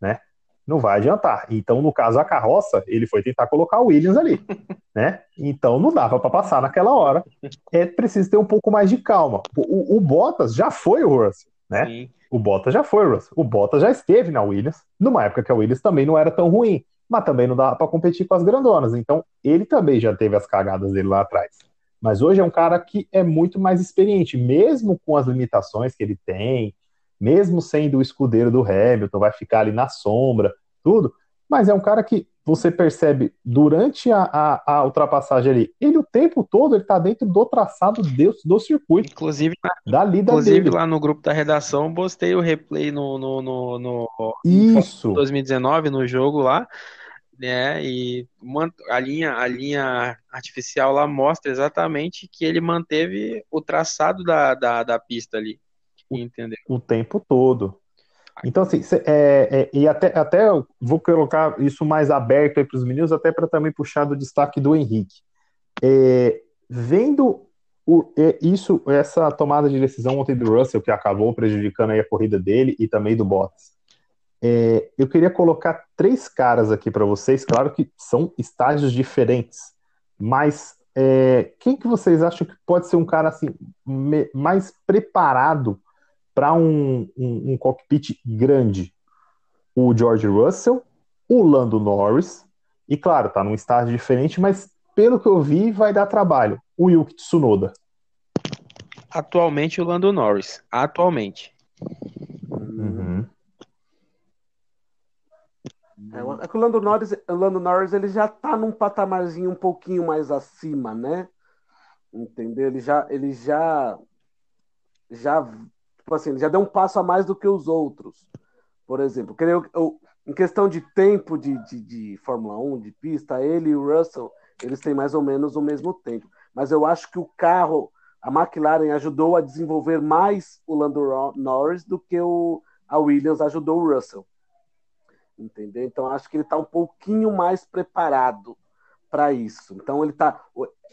né? Não vai adiantar. Então, no caso, a carroça, ele foi tentar colocar o Williams ali, né? Então, não dava para passar naquela hora. É preciso ter um pouco mais de calma. O, o Bottas já foi o Russell, né? Sim. O Bottas já foi Russell. O Bottas já esteve na Williams, numa época que a Williams também não era tão ruim mas também não dá para competir com as grandonas. Então, ele também já teve as cagadas dele lá atrás. Mas hoje é um cara que é muito mais experiente, mesmo com as limitações que ele tem, mesmo sendo o escudeiro do Hamilton, vai ficar ali na sombra, tudo. Mas é um cara que você percebe durante a, a, a ultrapassagem ali, ele o tempo todo ele tá dentro do traçado do, do circuito. Inclusive, dali, inclusive dele. lá no grupo da redação, postei o replay no, no, no, no Isso. 2019, no jogo lá né? E a linha, a linha artificial lá mostra exatamente que ele manteve o traçado da, da, da pista ali. Entendeu? O tempo todo. Então, assim, é, é, e até, até vou colocar isso mais aberto para os meninos, até para também puxar do destaque do Henrique. É, vendo o, é, isso, essa tomada de decisão ontem do Russell, que acabou prejudicando a corrida dele e também do Bottas, é, eu queria colocar três caras aqui para vocês, claro que são estágios diferentes, mas é, quem que vocês acham que pode ser um cara assim me, mais preparado para um, um, um, cockpit grande? O George Russell, o Lando Norris, e claro, tá num estágio diferente, mas pelo que eu vi, vai dar trabalho. O Yuki Tsunoda. Atualmente o Lando Norris. Atualmente. Uhum. É, é que o Lando Norris, o Lando Norris ele já tá num patamarzinho um pouquinho mais acima, né? Entendeu? Ele já, ele já, já, tipo assim, ele já deu um passo a mais do que os outros. Por exemplo, eu, eu, em questão de tempo de, de, de Fórmula 1, de pista, ele e o Russell, eles têm mais ou menos o mesmo tempo. Mas eu acho que o carro, a McLaren ajudou a desenvolver mais o Lando Norris do que o, a Williams ajudou o Russell entendeu? Então acho que ele está um pouquinho mais preparado para isso. Então ele está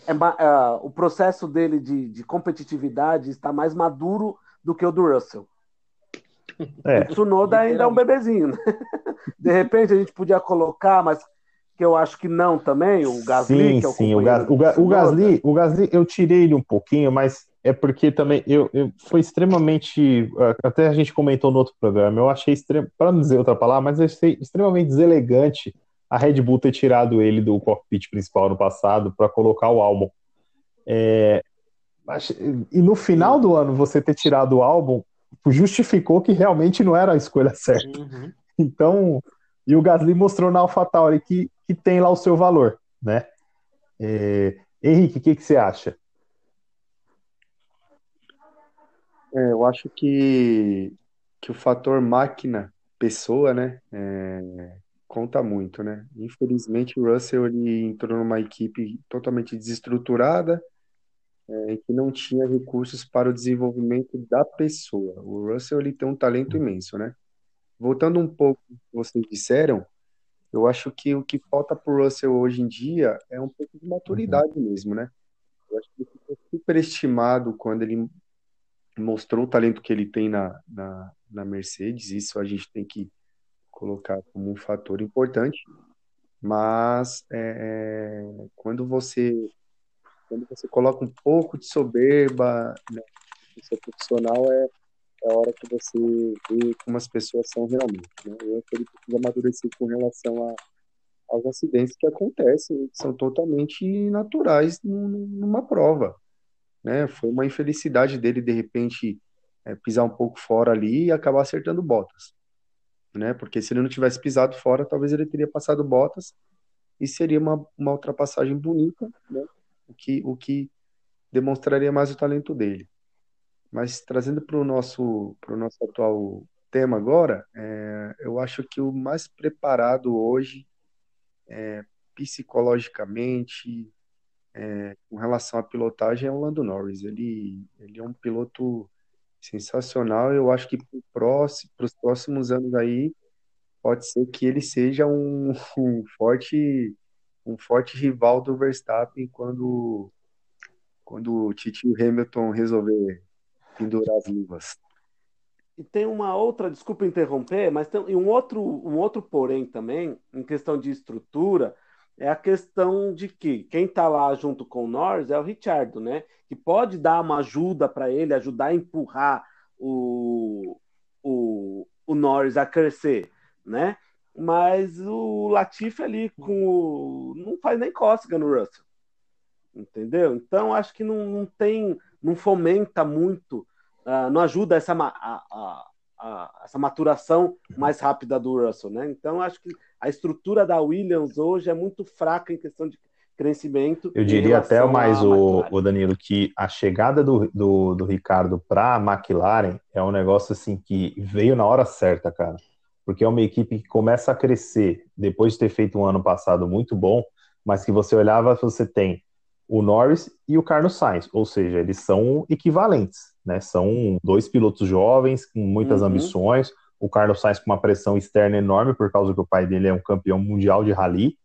é, é, o processo dele de, de, competitividade está mais maduro do que o do Russell. É. O Tsunoda ainda é um bebezinho. Né? De repente a gente podia colocar, mas que eu acho que não também, o Gasly, sim, que é o sim, o, Gas, o, Ga, o, Gasly, o Gasly eu tirei ele um pouquinho, mas é porque também eu, eu foi extremamente, até a gente comentou no outro programa, eu achei extremo, para não dizer outra palavra, mas eu achei extremamente deselegante a Red Bull ter tirado ele do cockpit principal no passado para colocar o álbum. É, e no final do ano você ter tirado o álbum justificou que realmente não era a escolha certa. Uhum. Então, e o Gasly mostrou na AlphaTauri que, que tem lá o seu valor, né? É, Henrique, o que, que você acha? É, eu acho que, que o fator máquina, pessoa, né, é, conta muito, né? Infelizmente, o Russell ele entrou numa equipe totalmente desestruturada, é, que não tinha recursos para o desenvolvimento da pessoa. O Russell ele tem um talento imenso, né? Voltando um pouco ao que vocês disseram, eu acho que o que falta para o Russell hoje em dia é um pouco de maturidade uhum. mesmo, né? Eu acho que ele ficou superestimado quando ele mostrou o talento que ele tem na, na, na Mercedes, isso a gente tem que colocar como um fator importante, mas é, é, quando você quando você coloca um pouco de soberba né, no seu profissional é, é a hora que você vê como as pessoas são realmente. Né? Eu acho que amadurecer com relação a, aos acidentes que acontecem, que são totalmente naturais numa prova. Né? Foi uma infelicidade dele, de repente, é, pisar um pouco fora ali e acabar acertando botas. Né? Porque se ele não tivesse pisado fora, talvez ele teria passado botas e seria uma, uma ultrapassagem bonita, né? O, que, o que demonstraria mais o talento dele. Mas trazendo para o nosso, nosso atual tema agora, é, eu acho que o mais preparado hoje, é, psicologicamente, é, com relação à pilotagem, é o Lando Norris. Ele, ele é um piloto sensacional. Eu acho que para os próximos anos aí, pode ser que ele seja um, um forte um forte rival do Verstappen quando quando o Titi Hamilton resolver pendurar as luvas. E tem uma outra, desculpa interromper, mas tem um outro, um outro porém também, em questão de estrutura, é a questão de que quem está lá junto com o Norris é o Richardo, né? Que pode dar uma ajuda para ele, ajudar a empurrar o, o, o Norris a crescer, né? Mas o Latifi ali com o, não faz nem cócega no Russell, entendeu? Então acho que não, não tem, não fomenta muito, uh, não ajuda essa, a, a, a, essa maturação mais rápida do Russell, né? Então acho que a estrutura da Williams hoje é muito fraca em questão de crescimento. Eu diria até mais o, o, Danilo que a chegada do, do, do Ricardo para a McLaren é um negócio assim que veio na hora certa, cara. Porque é uma equipe que começa a crescer depois de ter feito um ano passado muito bom, mas que você olhava, você tem o Norris e o Carlos Sainz, ou seja, eles são equivalentes, né? São dois pilotos jovens com muitas uhum. ambições. O Carlos Sainz com uma pressão externa enorme por causa que o pai dele é um campeão mundial de rally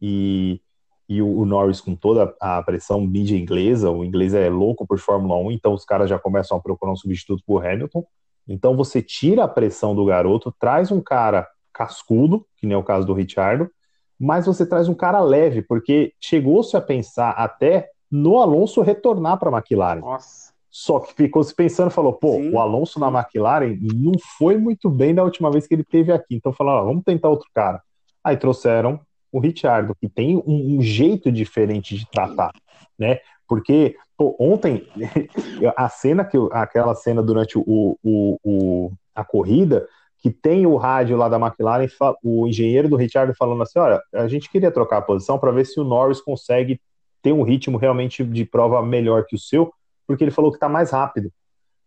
e, e o, o Norris com toda a pressão mídia inglesa. O inglês é louco por Fórmula 1, então os caras já começam a procurar um substituto por Hamilton. Então você tira a pressão do garoto, traz um cara cascudo, que nem é o caso do Richardo, mas você traz um cara leve, porque chegou-se a pensar até no Alonso retornar para a McLaren. Nossa. Só que ficou se pensando, falou, pô, sim, o Alonso na McLaren não foi muito bem da última vez que ele teve aqui. Então falaram, vamos tentar outro cara. Aí trouxeram o Richardo, que tem um, um jeito diferente de tratar, né? Porque pô, ontem a cena que aquela cena durante o, o, o, a corrida que tem o rádio lá da McLaren, o engenheiro do Richard falando assim: olha, a gente queria trocar a posição para ver se o Norris consegue ter um ritmo realmente de prova melhor que o seu, porque ele falou que está mais rápido.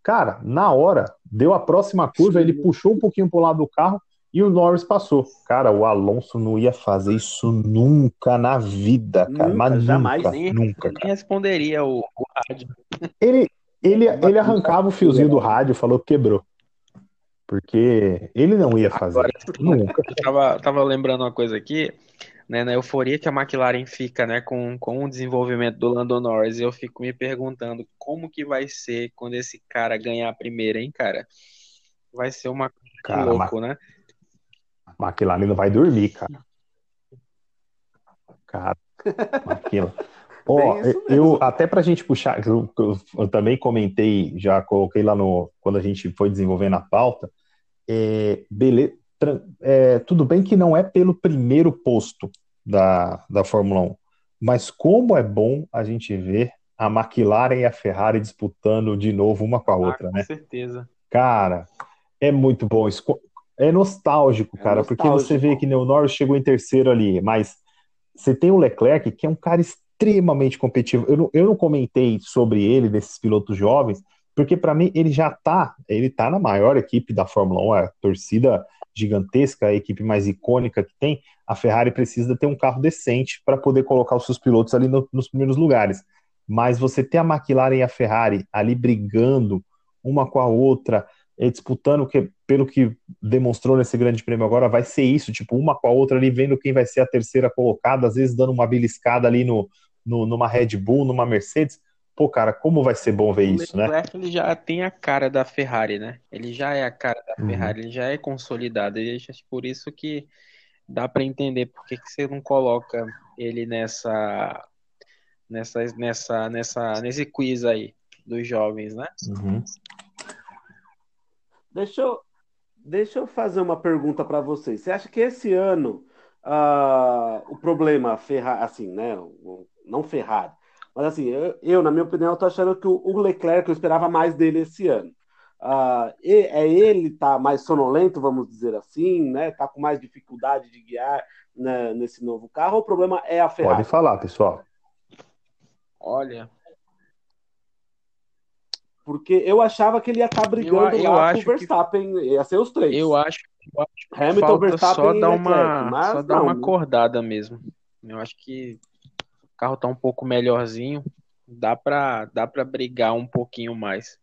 Cara, na hora, deu a próxima curva, ele puxou um pouquinho para o lado do carro e o Norris passou. Cara, o Alonso não ia fazer isso nunca na vida, cara. Nunca, mas jamais, nunca, nem, nunca. Nem responderia o, o rádio. Ele, ele, ele arrancava o fiozinho do rádio, falou que quebrou. Porque ele não ia fazer. Agora, nunca. Eu tava, tava lembrando uma coisa aqui, né, na euforia que a McLaren fica, né, com, com o desenvolvimento do Lando Norris, eu fico me perguntando como que vai ser quando esse cara ganhar a primeira, hein, cara? Vai ser uma coisa louco, né? A McLaren não vai dormir, cara. Cara, McLaren. Ó, eu até para a gente puxar, eu, eu, eu, também comentei, já coloquei lá no quando a gente foi desenvolvendo a pauta. É, beleza, é, tudo bem que não é pelo primeiro posto da, da Fórmula 1, mas como é bom a gente ver a McLaren e a Ferrari disputando de novo uma com a ah, outra, ah, com né? Com certeza. Cara, é muito bom. É nostálgico, é cara, nostálgico. porque você vê que o Norris chegou em terceiro ali, mas você tem o Leclerc, que é um cara extremamente competitivo. Eu não, eu não comentei sobre ele, desses pilotos jovens, porque para mim ele já tá, ele tá na maior equipe da Fórmula 1, a torcida gigantesca, a equipe mais icônica que tem. A Ferrari precisa ter um carro decente para poder colocar os seus pilotos ali no, nos primeiros lugares. Mas você ter a McLaren e a Ferrari ali brigando uma com a outra, disputando que, pelo que demonstrou nesse grande prêmio agora, vai ser isso, tipo, uma com a outra ali, vendo quem vai ser a terceira colocada, às vezes dando uma beliscada ali no, no numa Red Bull, numa Mercedes. Pô, cara, como vai ser bom ver isso, né? O Leclerc ele já tem a cara da Ferrari, né? Ele já é a cara da uhum. Ferrari, ele já é consolidado. E por isso que dá para entender por que, que você não coloca ele nessa, nessa, nessa, nessa, nesse quiz aí dos jovens, né? Uhum. Deixa eu, deixa eu fazer uma pergunta para vocês. Você acha que esse ano uh, o problema Ferrari, assim, né? Não Ferrari, mas assim, eu, eu na minha opinião, estou achando que o, Leclerc eu esperava mais dele esse ano. Uh, é ele tá mais sonolento, vamos dizer assim, né? Tá com mais dificuldade de guiar né, nesse novo carro. Ou o problema é a Ferrari. Pode falar, pessoal. Olha, porque eu achava que ele ia estar tá brigando eu, eu lá com o Verstappen, que... ia ser os três. Eu acho, eu acho que Hamilton, falta Verstappen só dar uma, só dar uma acordada mesmo. Eu acho que o carro tá um pouco melhorzinho, dá para dá para brigar um pouquinho mais.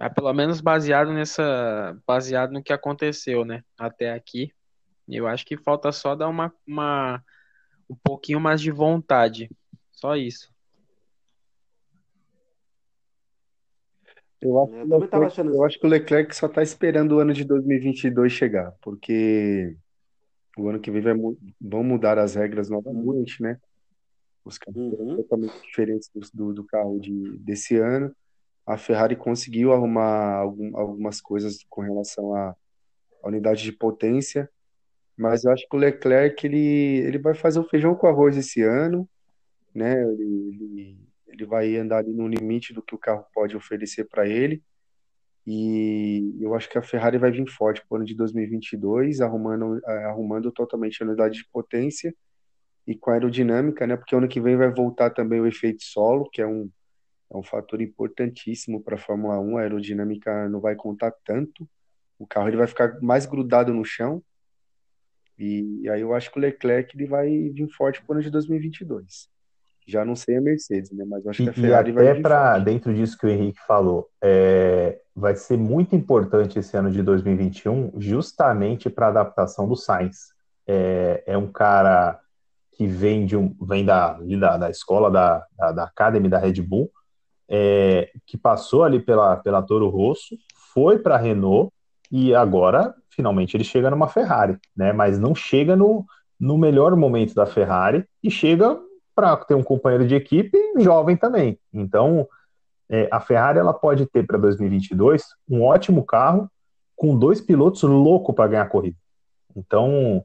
É, pelo menos baseado nessa, baseado no que aconteceu, né, até aqui. Eu acho que falta só dar uma, uma um pouquinho mais de vontade. Só isso. Eu acho, eu, Leclerc, eu acho que o Leclerc só está esperando o ano de 2022 chegar, porque o ano que vem vai, vão mudar as regras novamente, né? Os carros uhum. totalmente diferentes do, do carro de, desse ano. A Ferrari conseguiu arrumar algum, algumas coisas com relação à, à unidade de potência, mas eu acho que o Leclerc ele, ele vai fazer o feijão com arroz esse ano, né? Ele, ele ele vai andar ali no limite do que o carro pode oferecer para ele. E eu acho que a Ferrari vai vir forte para o ano de 2022, arrumando, é, arrumando totalmente a unidade de potência e com a aerodinâmica, né? Porque ano que vem vai voltar também o efeito solo, que é um, é um fator importantíssimo para a Fórmula 1. A aerodinâmica não vai contar tanto. O carro ele vai ficar mais grudado no chão. E, e aí eu acho que o Leclerc ele vai vir forte para o ano de 2022. Já não sei a Mercedes, né? Mas acho que a Ferrari e vai. Até para dentro disso que o Henrique falou, é, vai ser muito importante esse ano de 2021, justamente para a adaptação do Sainz. É, é, um cara que vem de um, vem da, da, da escola da, da, da Academy da Red Bull, é, que passou ali pela, pela Toro Rosso, foi para a Renault e agora finalmente ele chega numa Ferrari, né? Mas não chega no, no melhor momento da Ferrari e chega para ter um companheiro de equipe jovem também. Então, é, a Ferrari ela pode ter para 2022 um ótimo carro com dois pilotos loucos para ganhar a corrida. Então,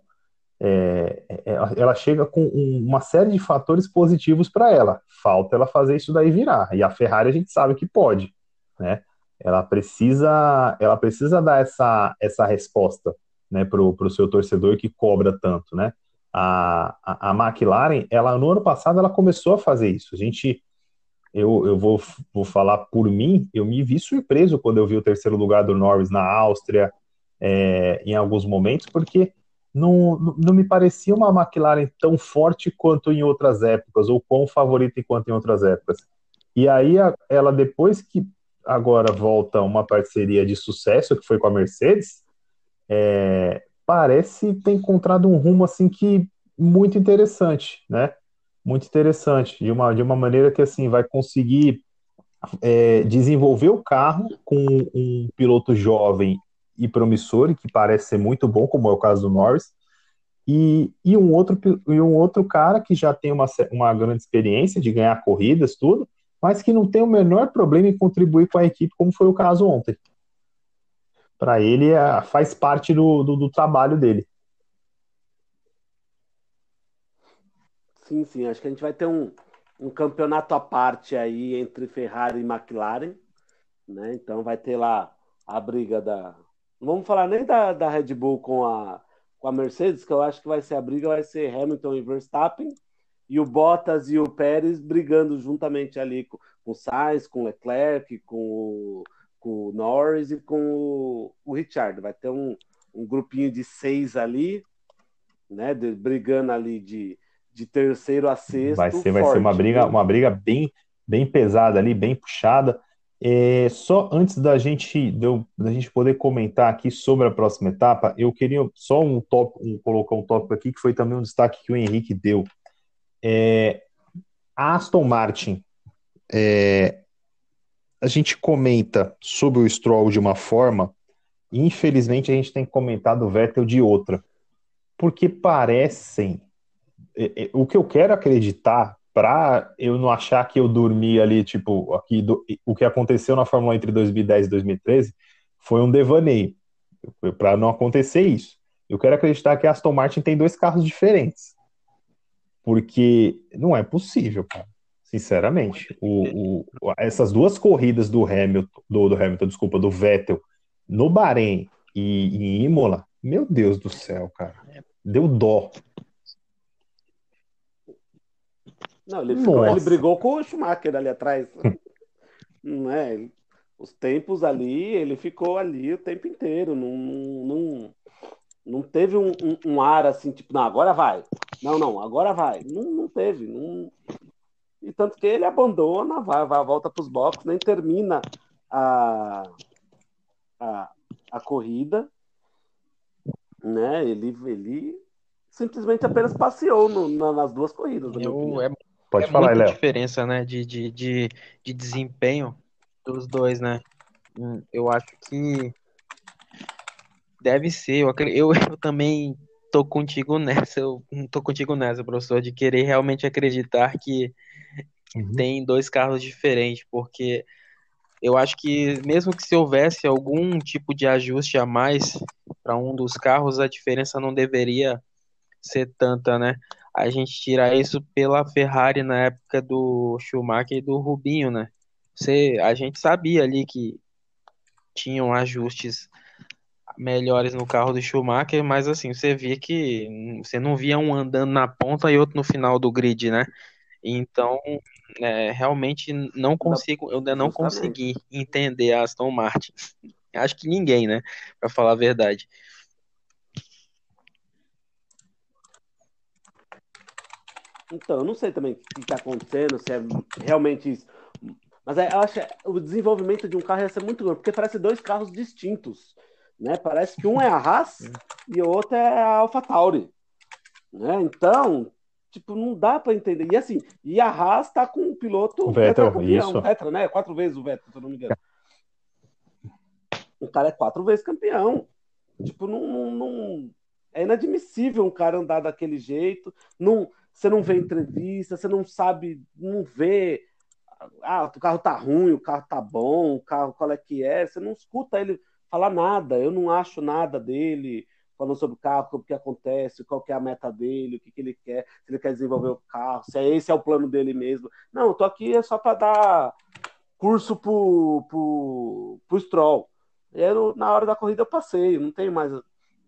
é, é, ela chega com uma série de fatores positivos para ela. Falta ela fazer isso daí virar. E a Ferrari a gente sabe que pode, né? Ela precisa, ela precisa dar essa, essa resposta, né, para o seu torcedor que cobra tanto, né? A, a, a McLaren, ela no ano passado ela começou a fazer isso. A gente, eu, eu vou, vou falar por mim, eu me vi surpreso quando eu vi o terceiro lugar do Norris na Áustria, é, em alguns momentos, porque não, não me parecia uma McLaren tão forte quanto em outras épocas, ou quão favorita quanto em outras épocas. E aí ela depois que agora volta uma parceria de sucesso que foi com a Mercedes, é, parece ter encontrado um rumo assim que muito interessante, né? Muito interessante, de uma, de uma maneira que assim vai conseguir é, desenvolver o carro com um piloto jovem e promissor, e que parece ser muito bom, como é o caso do Norris, e, e, um, outro, e um outro cara que já tem uma, uma grande experiência de ganhar corridas, tudo, mas que não tem o menor problema em contribuir com a equipe, como foi o caso ontem para ele é, faz parte do, do, do, trabalho dele. Sim, sim, acho que a gente vai ter um, um campeonato à parte aí entre Ferrari e McLaren, né? Então vai ter lá a briga da. Não vamos falar nem da, da Red Bull com a, com a Mercedes, que eu acho que vai ser a briga, vai ser Hamilton e Verstappen, e o Bottas e o Pérez brigando juntamente ali com, com o Sainz, com o Leclerc, com o com o Norris e com o, o Richard. Vai ter um, um grupinho de seis ali, né? De, brigando ali de, de terceiro a sexto. Vai ser, vai ser uma briga, uma briga bem, bem pesada ali, bem puxada. É, só antes da gente, da gente poder comentar aqui sobre a próxima etapa, eu queria só um tópico, um, colocar um tópico aqui que foi também um destaque que o Henrique deu. É, a Aston Martin é, a gente comenta sobre o Stroll de uma forma, e infelizmente a gente tem comentado o Vettel de outra. Porque parecem. É, é, o que eu quero acreditar, para eu não achar que eu dormi ali, tipo, aqui do, o que aconteceu na Fórmula 1 entre 2010 e 2013 foi um devaneio. Para não acontecer isso. Eu quero acreditar que a Aston Martin tem dois carros diferentes. Porque não é possível, cara. Sinceramente. O, o, essas duas corridas do Hamilton, do, do Hamilton, desculpa, do Vettel no Bahrein e em Imola, meu Deus do céu, cara. Deu dó. Não, ele, ficou, ele brigou com o Schumacher ali atrás. não é? Os tempos ali, ele ficou ali o tempo inteiro. Não, não, não teve um, um, um, ar assim, tipo, não, agora vai. Não, não, agora vai. Não, não teve. Não... E tanto que ele abandona, vai, vai volta para os boxes, nem termina a, a, a corrida. Né? Ele, ele simplesmente apenas passeou no, na, nas duas corridas. Eu, é, Pode é falar, muita Léo. diferença né, de, de, de, de desempenho dos dois, né? Hum, eu acho que Deve ser, eu, eu, eu também tô contigo nessa, eu tô contigo nessa, professor, de querer realmente acreditar que uhum. tem dois carros diferentes, porque eu acho que mesmo que se houvesse algum tipo de ajuste a mais para um dos carros, a diferença não deveria ser tanta, né? A gente tira isso pela Ferrari na época do Schumacher e do Rubinho, né? Você, a gente sabia ali que tinham ajustes melhores no carro do Schumacher, mas assim, você via que você não via um andando na ponta e outro no final do grid, né? Então, é, realmente não consigo, eu ainda não consegui entender a Aston Martin. Acho que ninguém, né? Para falar a verdade. Então, eu não sei também o que está acontecendo, se é realmente isso. Mas é, eu acho que o desenvolvimento de um carro ia ser muito grande, porque parece dois carros distintos né? Parece que um é a Haas e o outro é a AlphaTauri, né? Então, tipo, não dá para entender. E assim, e a Haas tá com um piloto o Vettel, isso. Vettel, né? Quatro vezes o Vettel, se eu não me engano. O cara é quatro vezes campeão. Tipo, não, não, não, é inadmissível um cara andar daquele jeito. Não, você não vê entrevista, você não sabe, não vê. Ah, o carro tá ruim, o carro tá bom, o carro qual é que é. Você não escuta ele falar nada, eu não acho nada dele falando sobre o carro, o que acontece, qual que é a meta dele, o que, que ele quer, se ele quer desenvolver o carro, se é esse é o plano dele mesmo. Não, eu tô aqui é só para dar curso pro, pro, pro Stroll. E eu, na hora da corrida eu passei, não tem mais.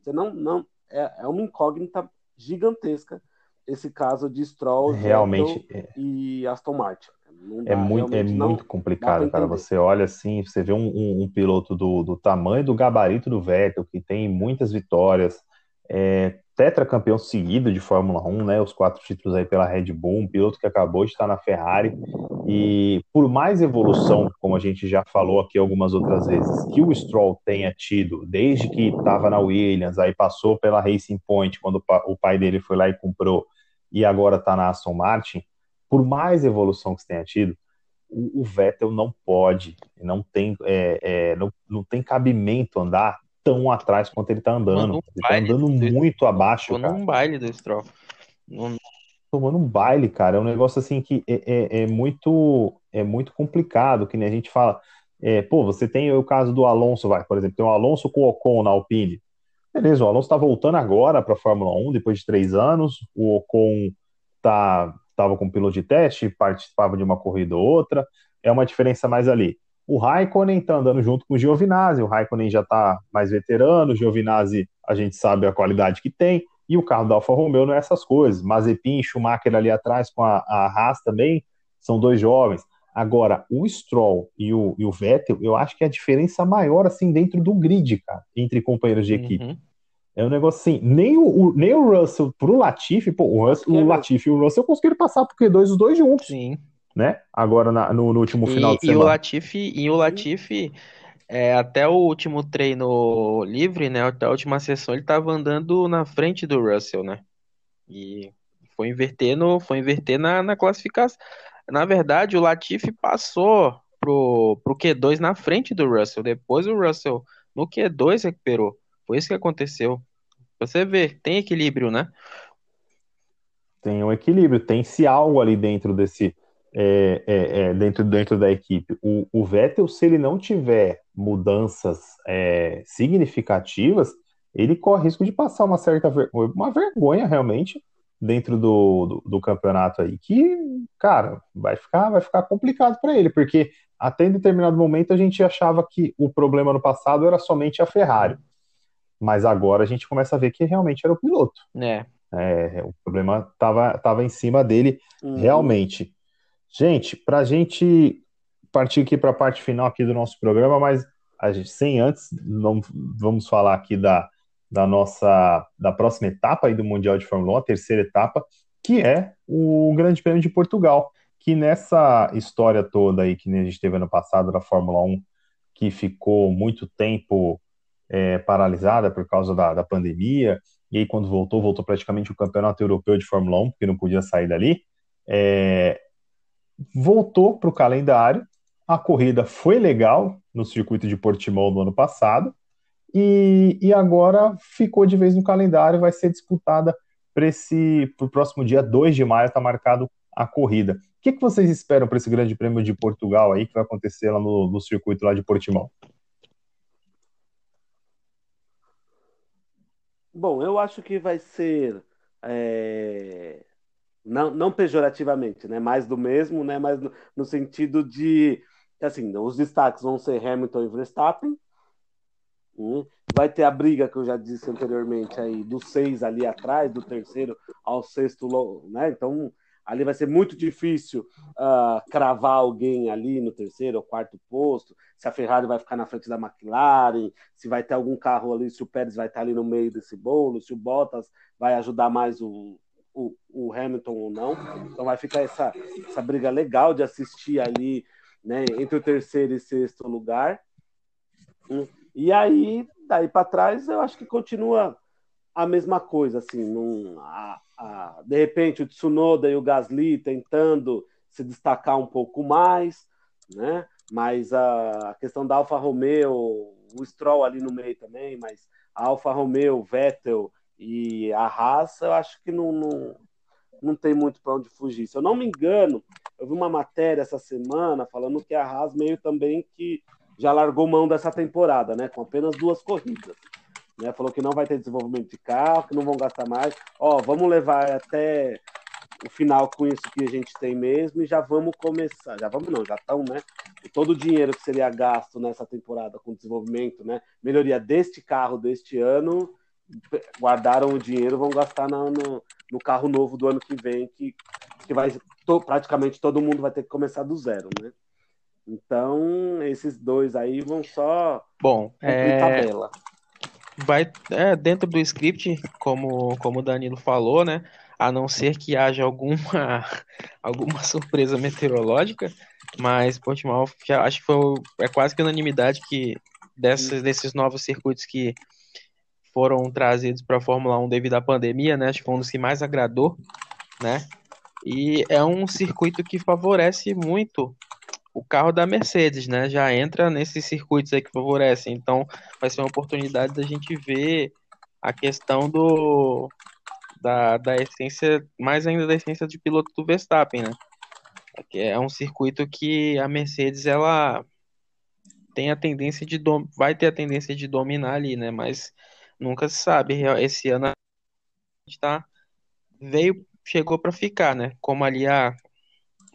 Você não, não é, é uma incógnita gigantesca esse caso de Stroll, realmente Vettel é. e Aston Martin. Dá, é muito, é muito complicado, cara. Você olha assim, você vê um, um, um, piloto do, do tamanho do gabarito do Vettel, que tem muitas vitórias, é, tetracampeão seguido de Fórmula 1, né? Os quatro títulos aí pela Red Bull, um piloto que acabou de estar na Ferrari. E por mais evolução, como a gente já falou aqui algumas outras vezes, que o Stroll tenha tido, desde que estava na Williams, aí passou pela Racing Point, quando o pai dele foi lá e comprou, e agora está na Aston Martin por mais evolução que você tenha tido, o, o Vettel não pode, não tem, é, é, não, não tem cabimento andar tão atrás quanto ele tá andando. Um ele tá andando muito do... abaixo, Tomando cara. um baile do Stroll. Tomando um baile, cara. É um negócio assim que é, é, é, muito é muito complicado, que nem a gente fala. É, pô, você tem o caso do Alonso, vai, por exemplo, tem o Alonso com o Ocon na Alpine. Beleza, o Alonso tá voltando agora para a Fórmula 1 depois de três anos. O Ocon tá estava com piloto de teste, participava de uma corrida ou outra, é uma diferença mais ali. O Raikkonen está andando junto com o Giovinazzi, o Raikkonen já está mais veterano, o Giovinazzi a gente sabe a qualidade que tem, e o carro da Alfa Romeo não é essas coisas. Mazepin, Schumacher ali atrás com a, a Haas também, são dois jovens. Agora, o Stroll e o, e o Vettel, eu acho que é a diferença maior assim dentro do grid, cara, entre companheiros de equipe. Uhum. É um negócio assim, nem o, nem o Russell pro Latifi, pô, o, Russell, o Latifi e o Russell conseguiram passar pro Q2 os dois juntos. Sim. Né? Agora na, no, no, último final e, de semana. E o Latifi, e o Latifi é, até o último treino livre, né? Até a última sessão, ele tava andando na frente do Russell, né? E foi inverter, no, foi inverter na, na classificação. Na verdade, o Latifi passou pro, pro Q2 na frente do Russell. Depois o Russell no Q2 recuperou. Foi isso que aconteceu. Você vê, tem equilíbrio, né? Tem um equilíbrio, tem-se algo ali dentro desse. É, é, é, dentro, dentro da equipe. O, o, Vettel, se ele não tiver mudanças é, significativas, ele corre risco de passar uma certa ver... uma vergonha realmente dentro do, do, do, campeonato aí, que, cara, vai ficar, vai ficar complicado para ele, porque até em determinado momento a gente achava que o problema no passado era somente a Ferrari. Mas agora a gente começa a ver que realmente era o piloto. É. é o problema estava tava em cima dele uhum. realmente. Gente, para a gente partir aqui para a parte final aqui do nosso programa, mas a gente, sem antes, não, vamos falar aqui da, da nossa da próxima etapa aí do Mundial de Fórmula 1, a terceira etapa, que é o Grande Prêmio de Portugal, que nessa história toda aí que a gente teve ano passado da Fórmula 1, que ficou muito tempo é, paralisada por causa da, da pandemia, e aí quando voltou, voltou praticamente o campeonato europeu de Fórmula 1, porque não podia sair dali, é, voltou para o calendário, a corrida foi legal no circuito de Portimão no ano passado, e, e agora ficou de vez no calendário, vai ser disputada para o próximo dia 2 de maio, está marcado a corrida. O que, que vocês esperam para esse grande prêmio de Portugal aí, que vai acontecer lá no, no circuito lá de Portimão? Bom, eu acho que vai ser é, não, não pejorativamente, né? Mais do mesmo, né? Mas no, no, sentido de assim, os destaques vão ser Hamilton e Verstappen. Hum, vai ter a briga que eu já disse anteriormente aí, do seis ali atrás, do terceiro ao sexto, né? Então ali vai ser muito difícil uh, cravar alguém ali no terceiro ou quarto posto, se a Ferrari vai ficar na frente da McLaren, se vai ter algum carro ali, se o Pérez vai estar ali no meio desse bolo, se o Bottas vai ajudar mais o, o, o Hamilton ou não. Então vai ficar essa, essa briga legal de assistir ali né, entre o terceiro e sexto lugar. E aí, daí para trás, eu acho que continua a mesma coisa, assim, a, a, de repente o Tsunoda e o Gasly tentando se destacar um pouco mais, né? Mas a, a questão da Alfa Romeo, o Stroll ali no meio também, mas a Alfa Romeo, Vettel e a Haas, eu acho que não, não, não tem muito para onde fugir. Se eu não me engano, eu vi uma matéria essa semana falando que a Haas meio também que já largou mão dessa temporada, né? Com apenas duas corridas. Né? Falou que não vai ter desenvolvimento de carro, que não vão gastar mais. Ó, vamos levar até o final com isso que a gente tem mesmo e já vamos começar. Já vamos não, já estão, né? E todo o dinheiro que seria gasto nessa temporada com desenvolvimento, né? Melhoria deste carro deste ano, guardaram o dinheiro, vão gastar no, no, no carro novo do ano que vem, que, que vai to, praticamente todo mundo vai ter que começar do zero, né? Então, esses dois aí vão só Bom, é... tabela vai é, dentro do script, como, como o Danilo falou, né? A não ser que haja alguma, alguma surpresa meteorológica, mas Portimão já, acho que foi é quase que unanimidade que dessas, desses novos circuitos que foram trazidos para a Fórmula 1 devido à pandemia, né? Acho que foi um dos que mais agradou, né? E é um circuito que favorece muito o carro da Mercedes, né? Já entra nesses circuitos aí que favorecem. Então, vai ser uma oportunidade da gente ver a questão do da, da essência, mais ainda da essência de piloto do Verstappen, né? É um circuito que a Mercedes ela tem a tendência de dom, vai ter a tendência de dominar ali, né? Mas nunca se sabe. Esse ano a gente tá veio chegou para ficar, né? Como ali a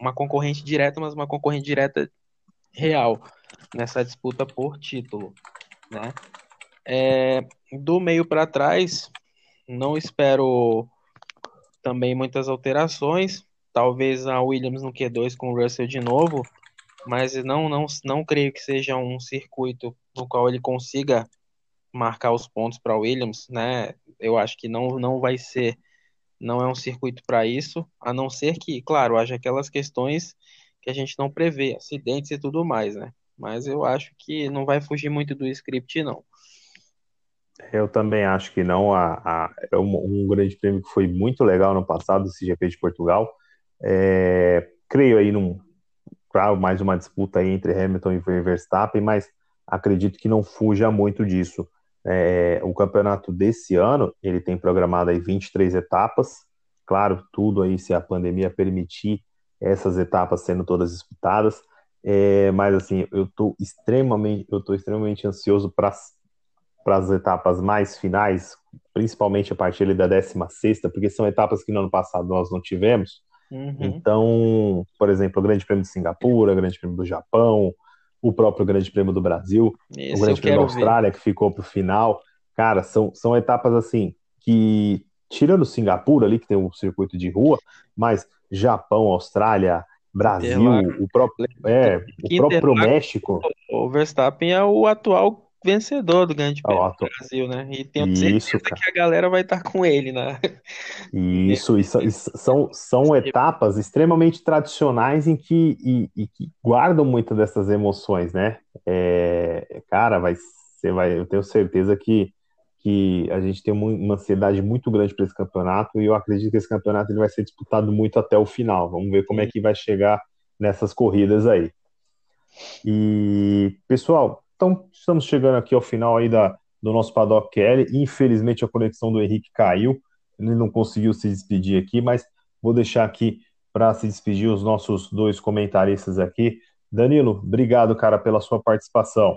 uma concorrente direta, mas uma concorrente direta real nessa disputa por título, né? É, do meio para trás, não espero também muitas alterações. Talvez a Williams no Q2 com o Russell de novo, mas não, não, não creio que seja um circuito no qual ele consiga marcar os pontos para Williams, né? Eu acho que não, não vai ser não é um circuito para isso, a não ser que, claro, haja aquelas questões que a gente não prevê, acidentes e tudo mais, né? Mas eu acho que não vai fugir muito do script, não. Eu também acho que não. A, a, é um, um, grande prêmio que foi muito legal no passado, esse GP de Portugal. É, creio aí num, claro, mais uma disputa aí entre Hamilton e Verstappen, mas acredito que não fuja muito disso. É, o campeonato desse ano, ele tem programado aí 23 etapas, claro, tudo aí se a pandemia permitir essas etapas sendo todas disputadas, é, mas assim, eu estou extremamente, eu tô extremamente ansioso para as etapas mais finais, principalmente a partir da 16, porque são etapas que no ano passado nós não tivemos. Uhum. Então, por exemplo, o Grande Prêmio de Singapura, o Grande Prêmio do Japão, o próprio Grande Prêmio do Brasil, Esse o Grande Prêmio da Austrália, ver. que ficou para o final. Cara, são, são etapas assim que, tirando Singapura ali, que tem um circuito de rua, mas Japão, Austrália, Brasil, o próprio, é, o próprio México. O Verstappen é o atual vencedor do Grande Prêmio do Brasil, né? E tenho certeza que a galera vai estar com ele, né? Isso, isso, são, são etapas extremamente tradicionais em que, e, e que guardam muitas dessas emoções, né? É, cara, vai, você vai, eu tenho certeza que, que a gente tem uma ansiedade muito grande para esse campeonato e eu acredito que esse campeonato ele vai ser disputado muito até o final. Vamos ver como é que vai chegar nessas corridas aí. E, pessoal, então, estamos chegando aqui ao final aí da, do nosso Paddock QL. Infelizmente, a conexão do Henrique caiu. Ele não conseguiu se despedir aqui, mas vou deixar aqui para se despedir os nossos dois comentaristas aqui. Danilo, obrigado, cara, pela sua participação.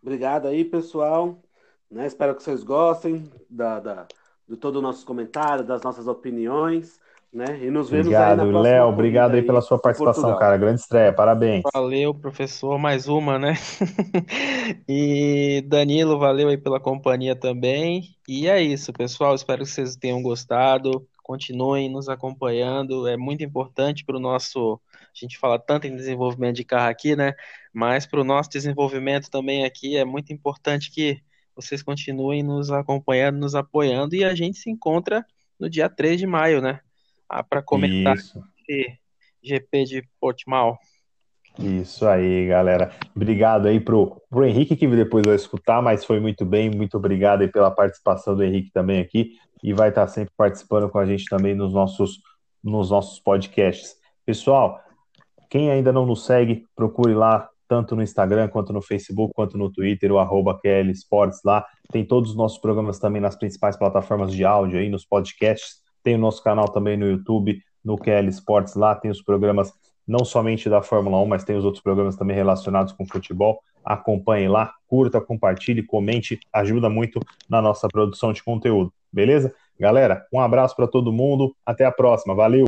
Obrigado aí, pessoal. Né, espero que vocês gostem da, da, de todo o nosso comentário, das nossas opiniões. Né? E nos vemos obrigado, aí na Léo, obrigado aí pela sua participação, Portugal. cara. Grande estreia, parabéns. Valeu, professor, mais uma, né? e Danilo, valeu aí pela companhia também. E é isso, pessoal. Espero que vocês tenham gostado. Continuem nos acompanhando. É muito importante para o nosso. A gente fala tanto em desenvolvimento de carro aqui, né? Mas para o nosso desenvolvimento também aqui é muito importante que vocês continuem nos acompanhando, nos apoiando. E a gente se encontra no dia 3 de maio, né? Ah, para comentar Isso. esse GP de Portimão. Isso aí, galera. Obrigado aí pro, pro Henrique, que depois vai escutar, mas foi muito bem. Muito obrigado aí pela participação do Henrique também aqui. E vai estar sempre participando com a gente também nos nossos, nos nossos podcasts. Pessoal, quem ainda não nos segue, procure lá, tanto no Instagram, quanto no Facebook, quanto no Twitter, o arroba QL Sports lá. Tem todos os nossos programas também nas principais plataformas de áudio aí, nos podcasts. Tem o nosso canal também no YouTube, no QL Sports, lá tem os programas não somente da Fórmula 1, mas tem os outros programas também relacionados com futebol. Acompanhe lá, curta, compartilhe, comente, ajuda muito na nossa produção de conteúdo, beleza? Galera, um abraço para todo mundo, até a próxima, valeu!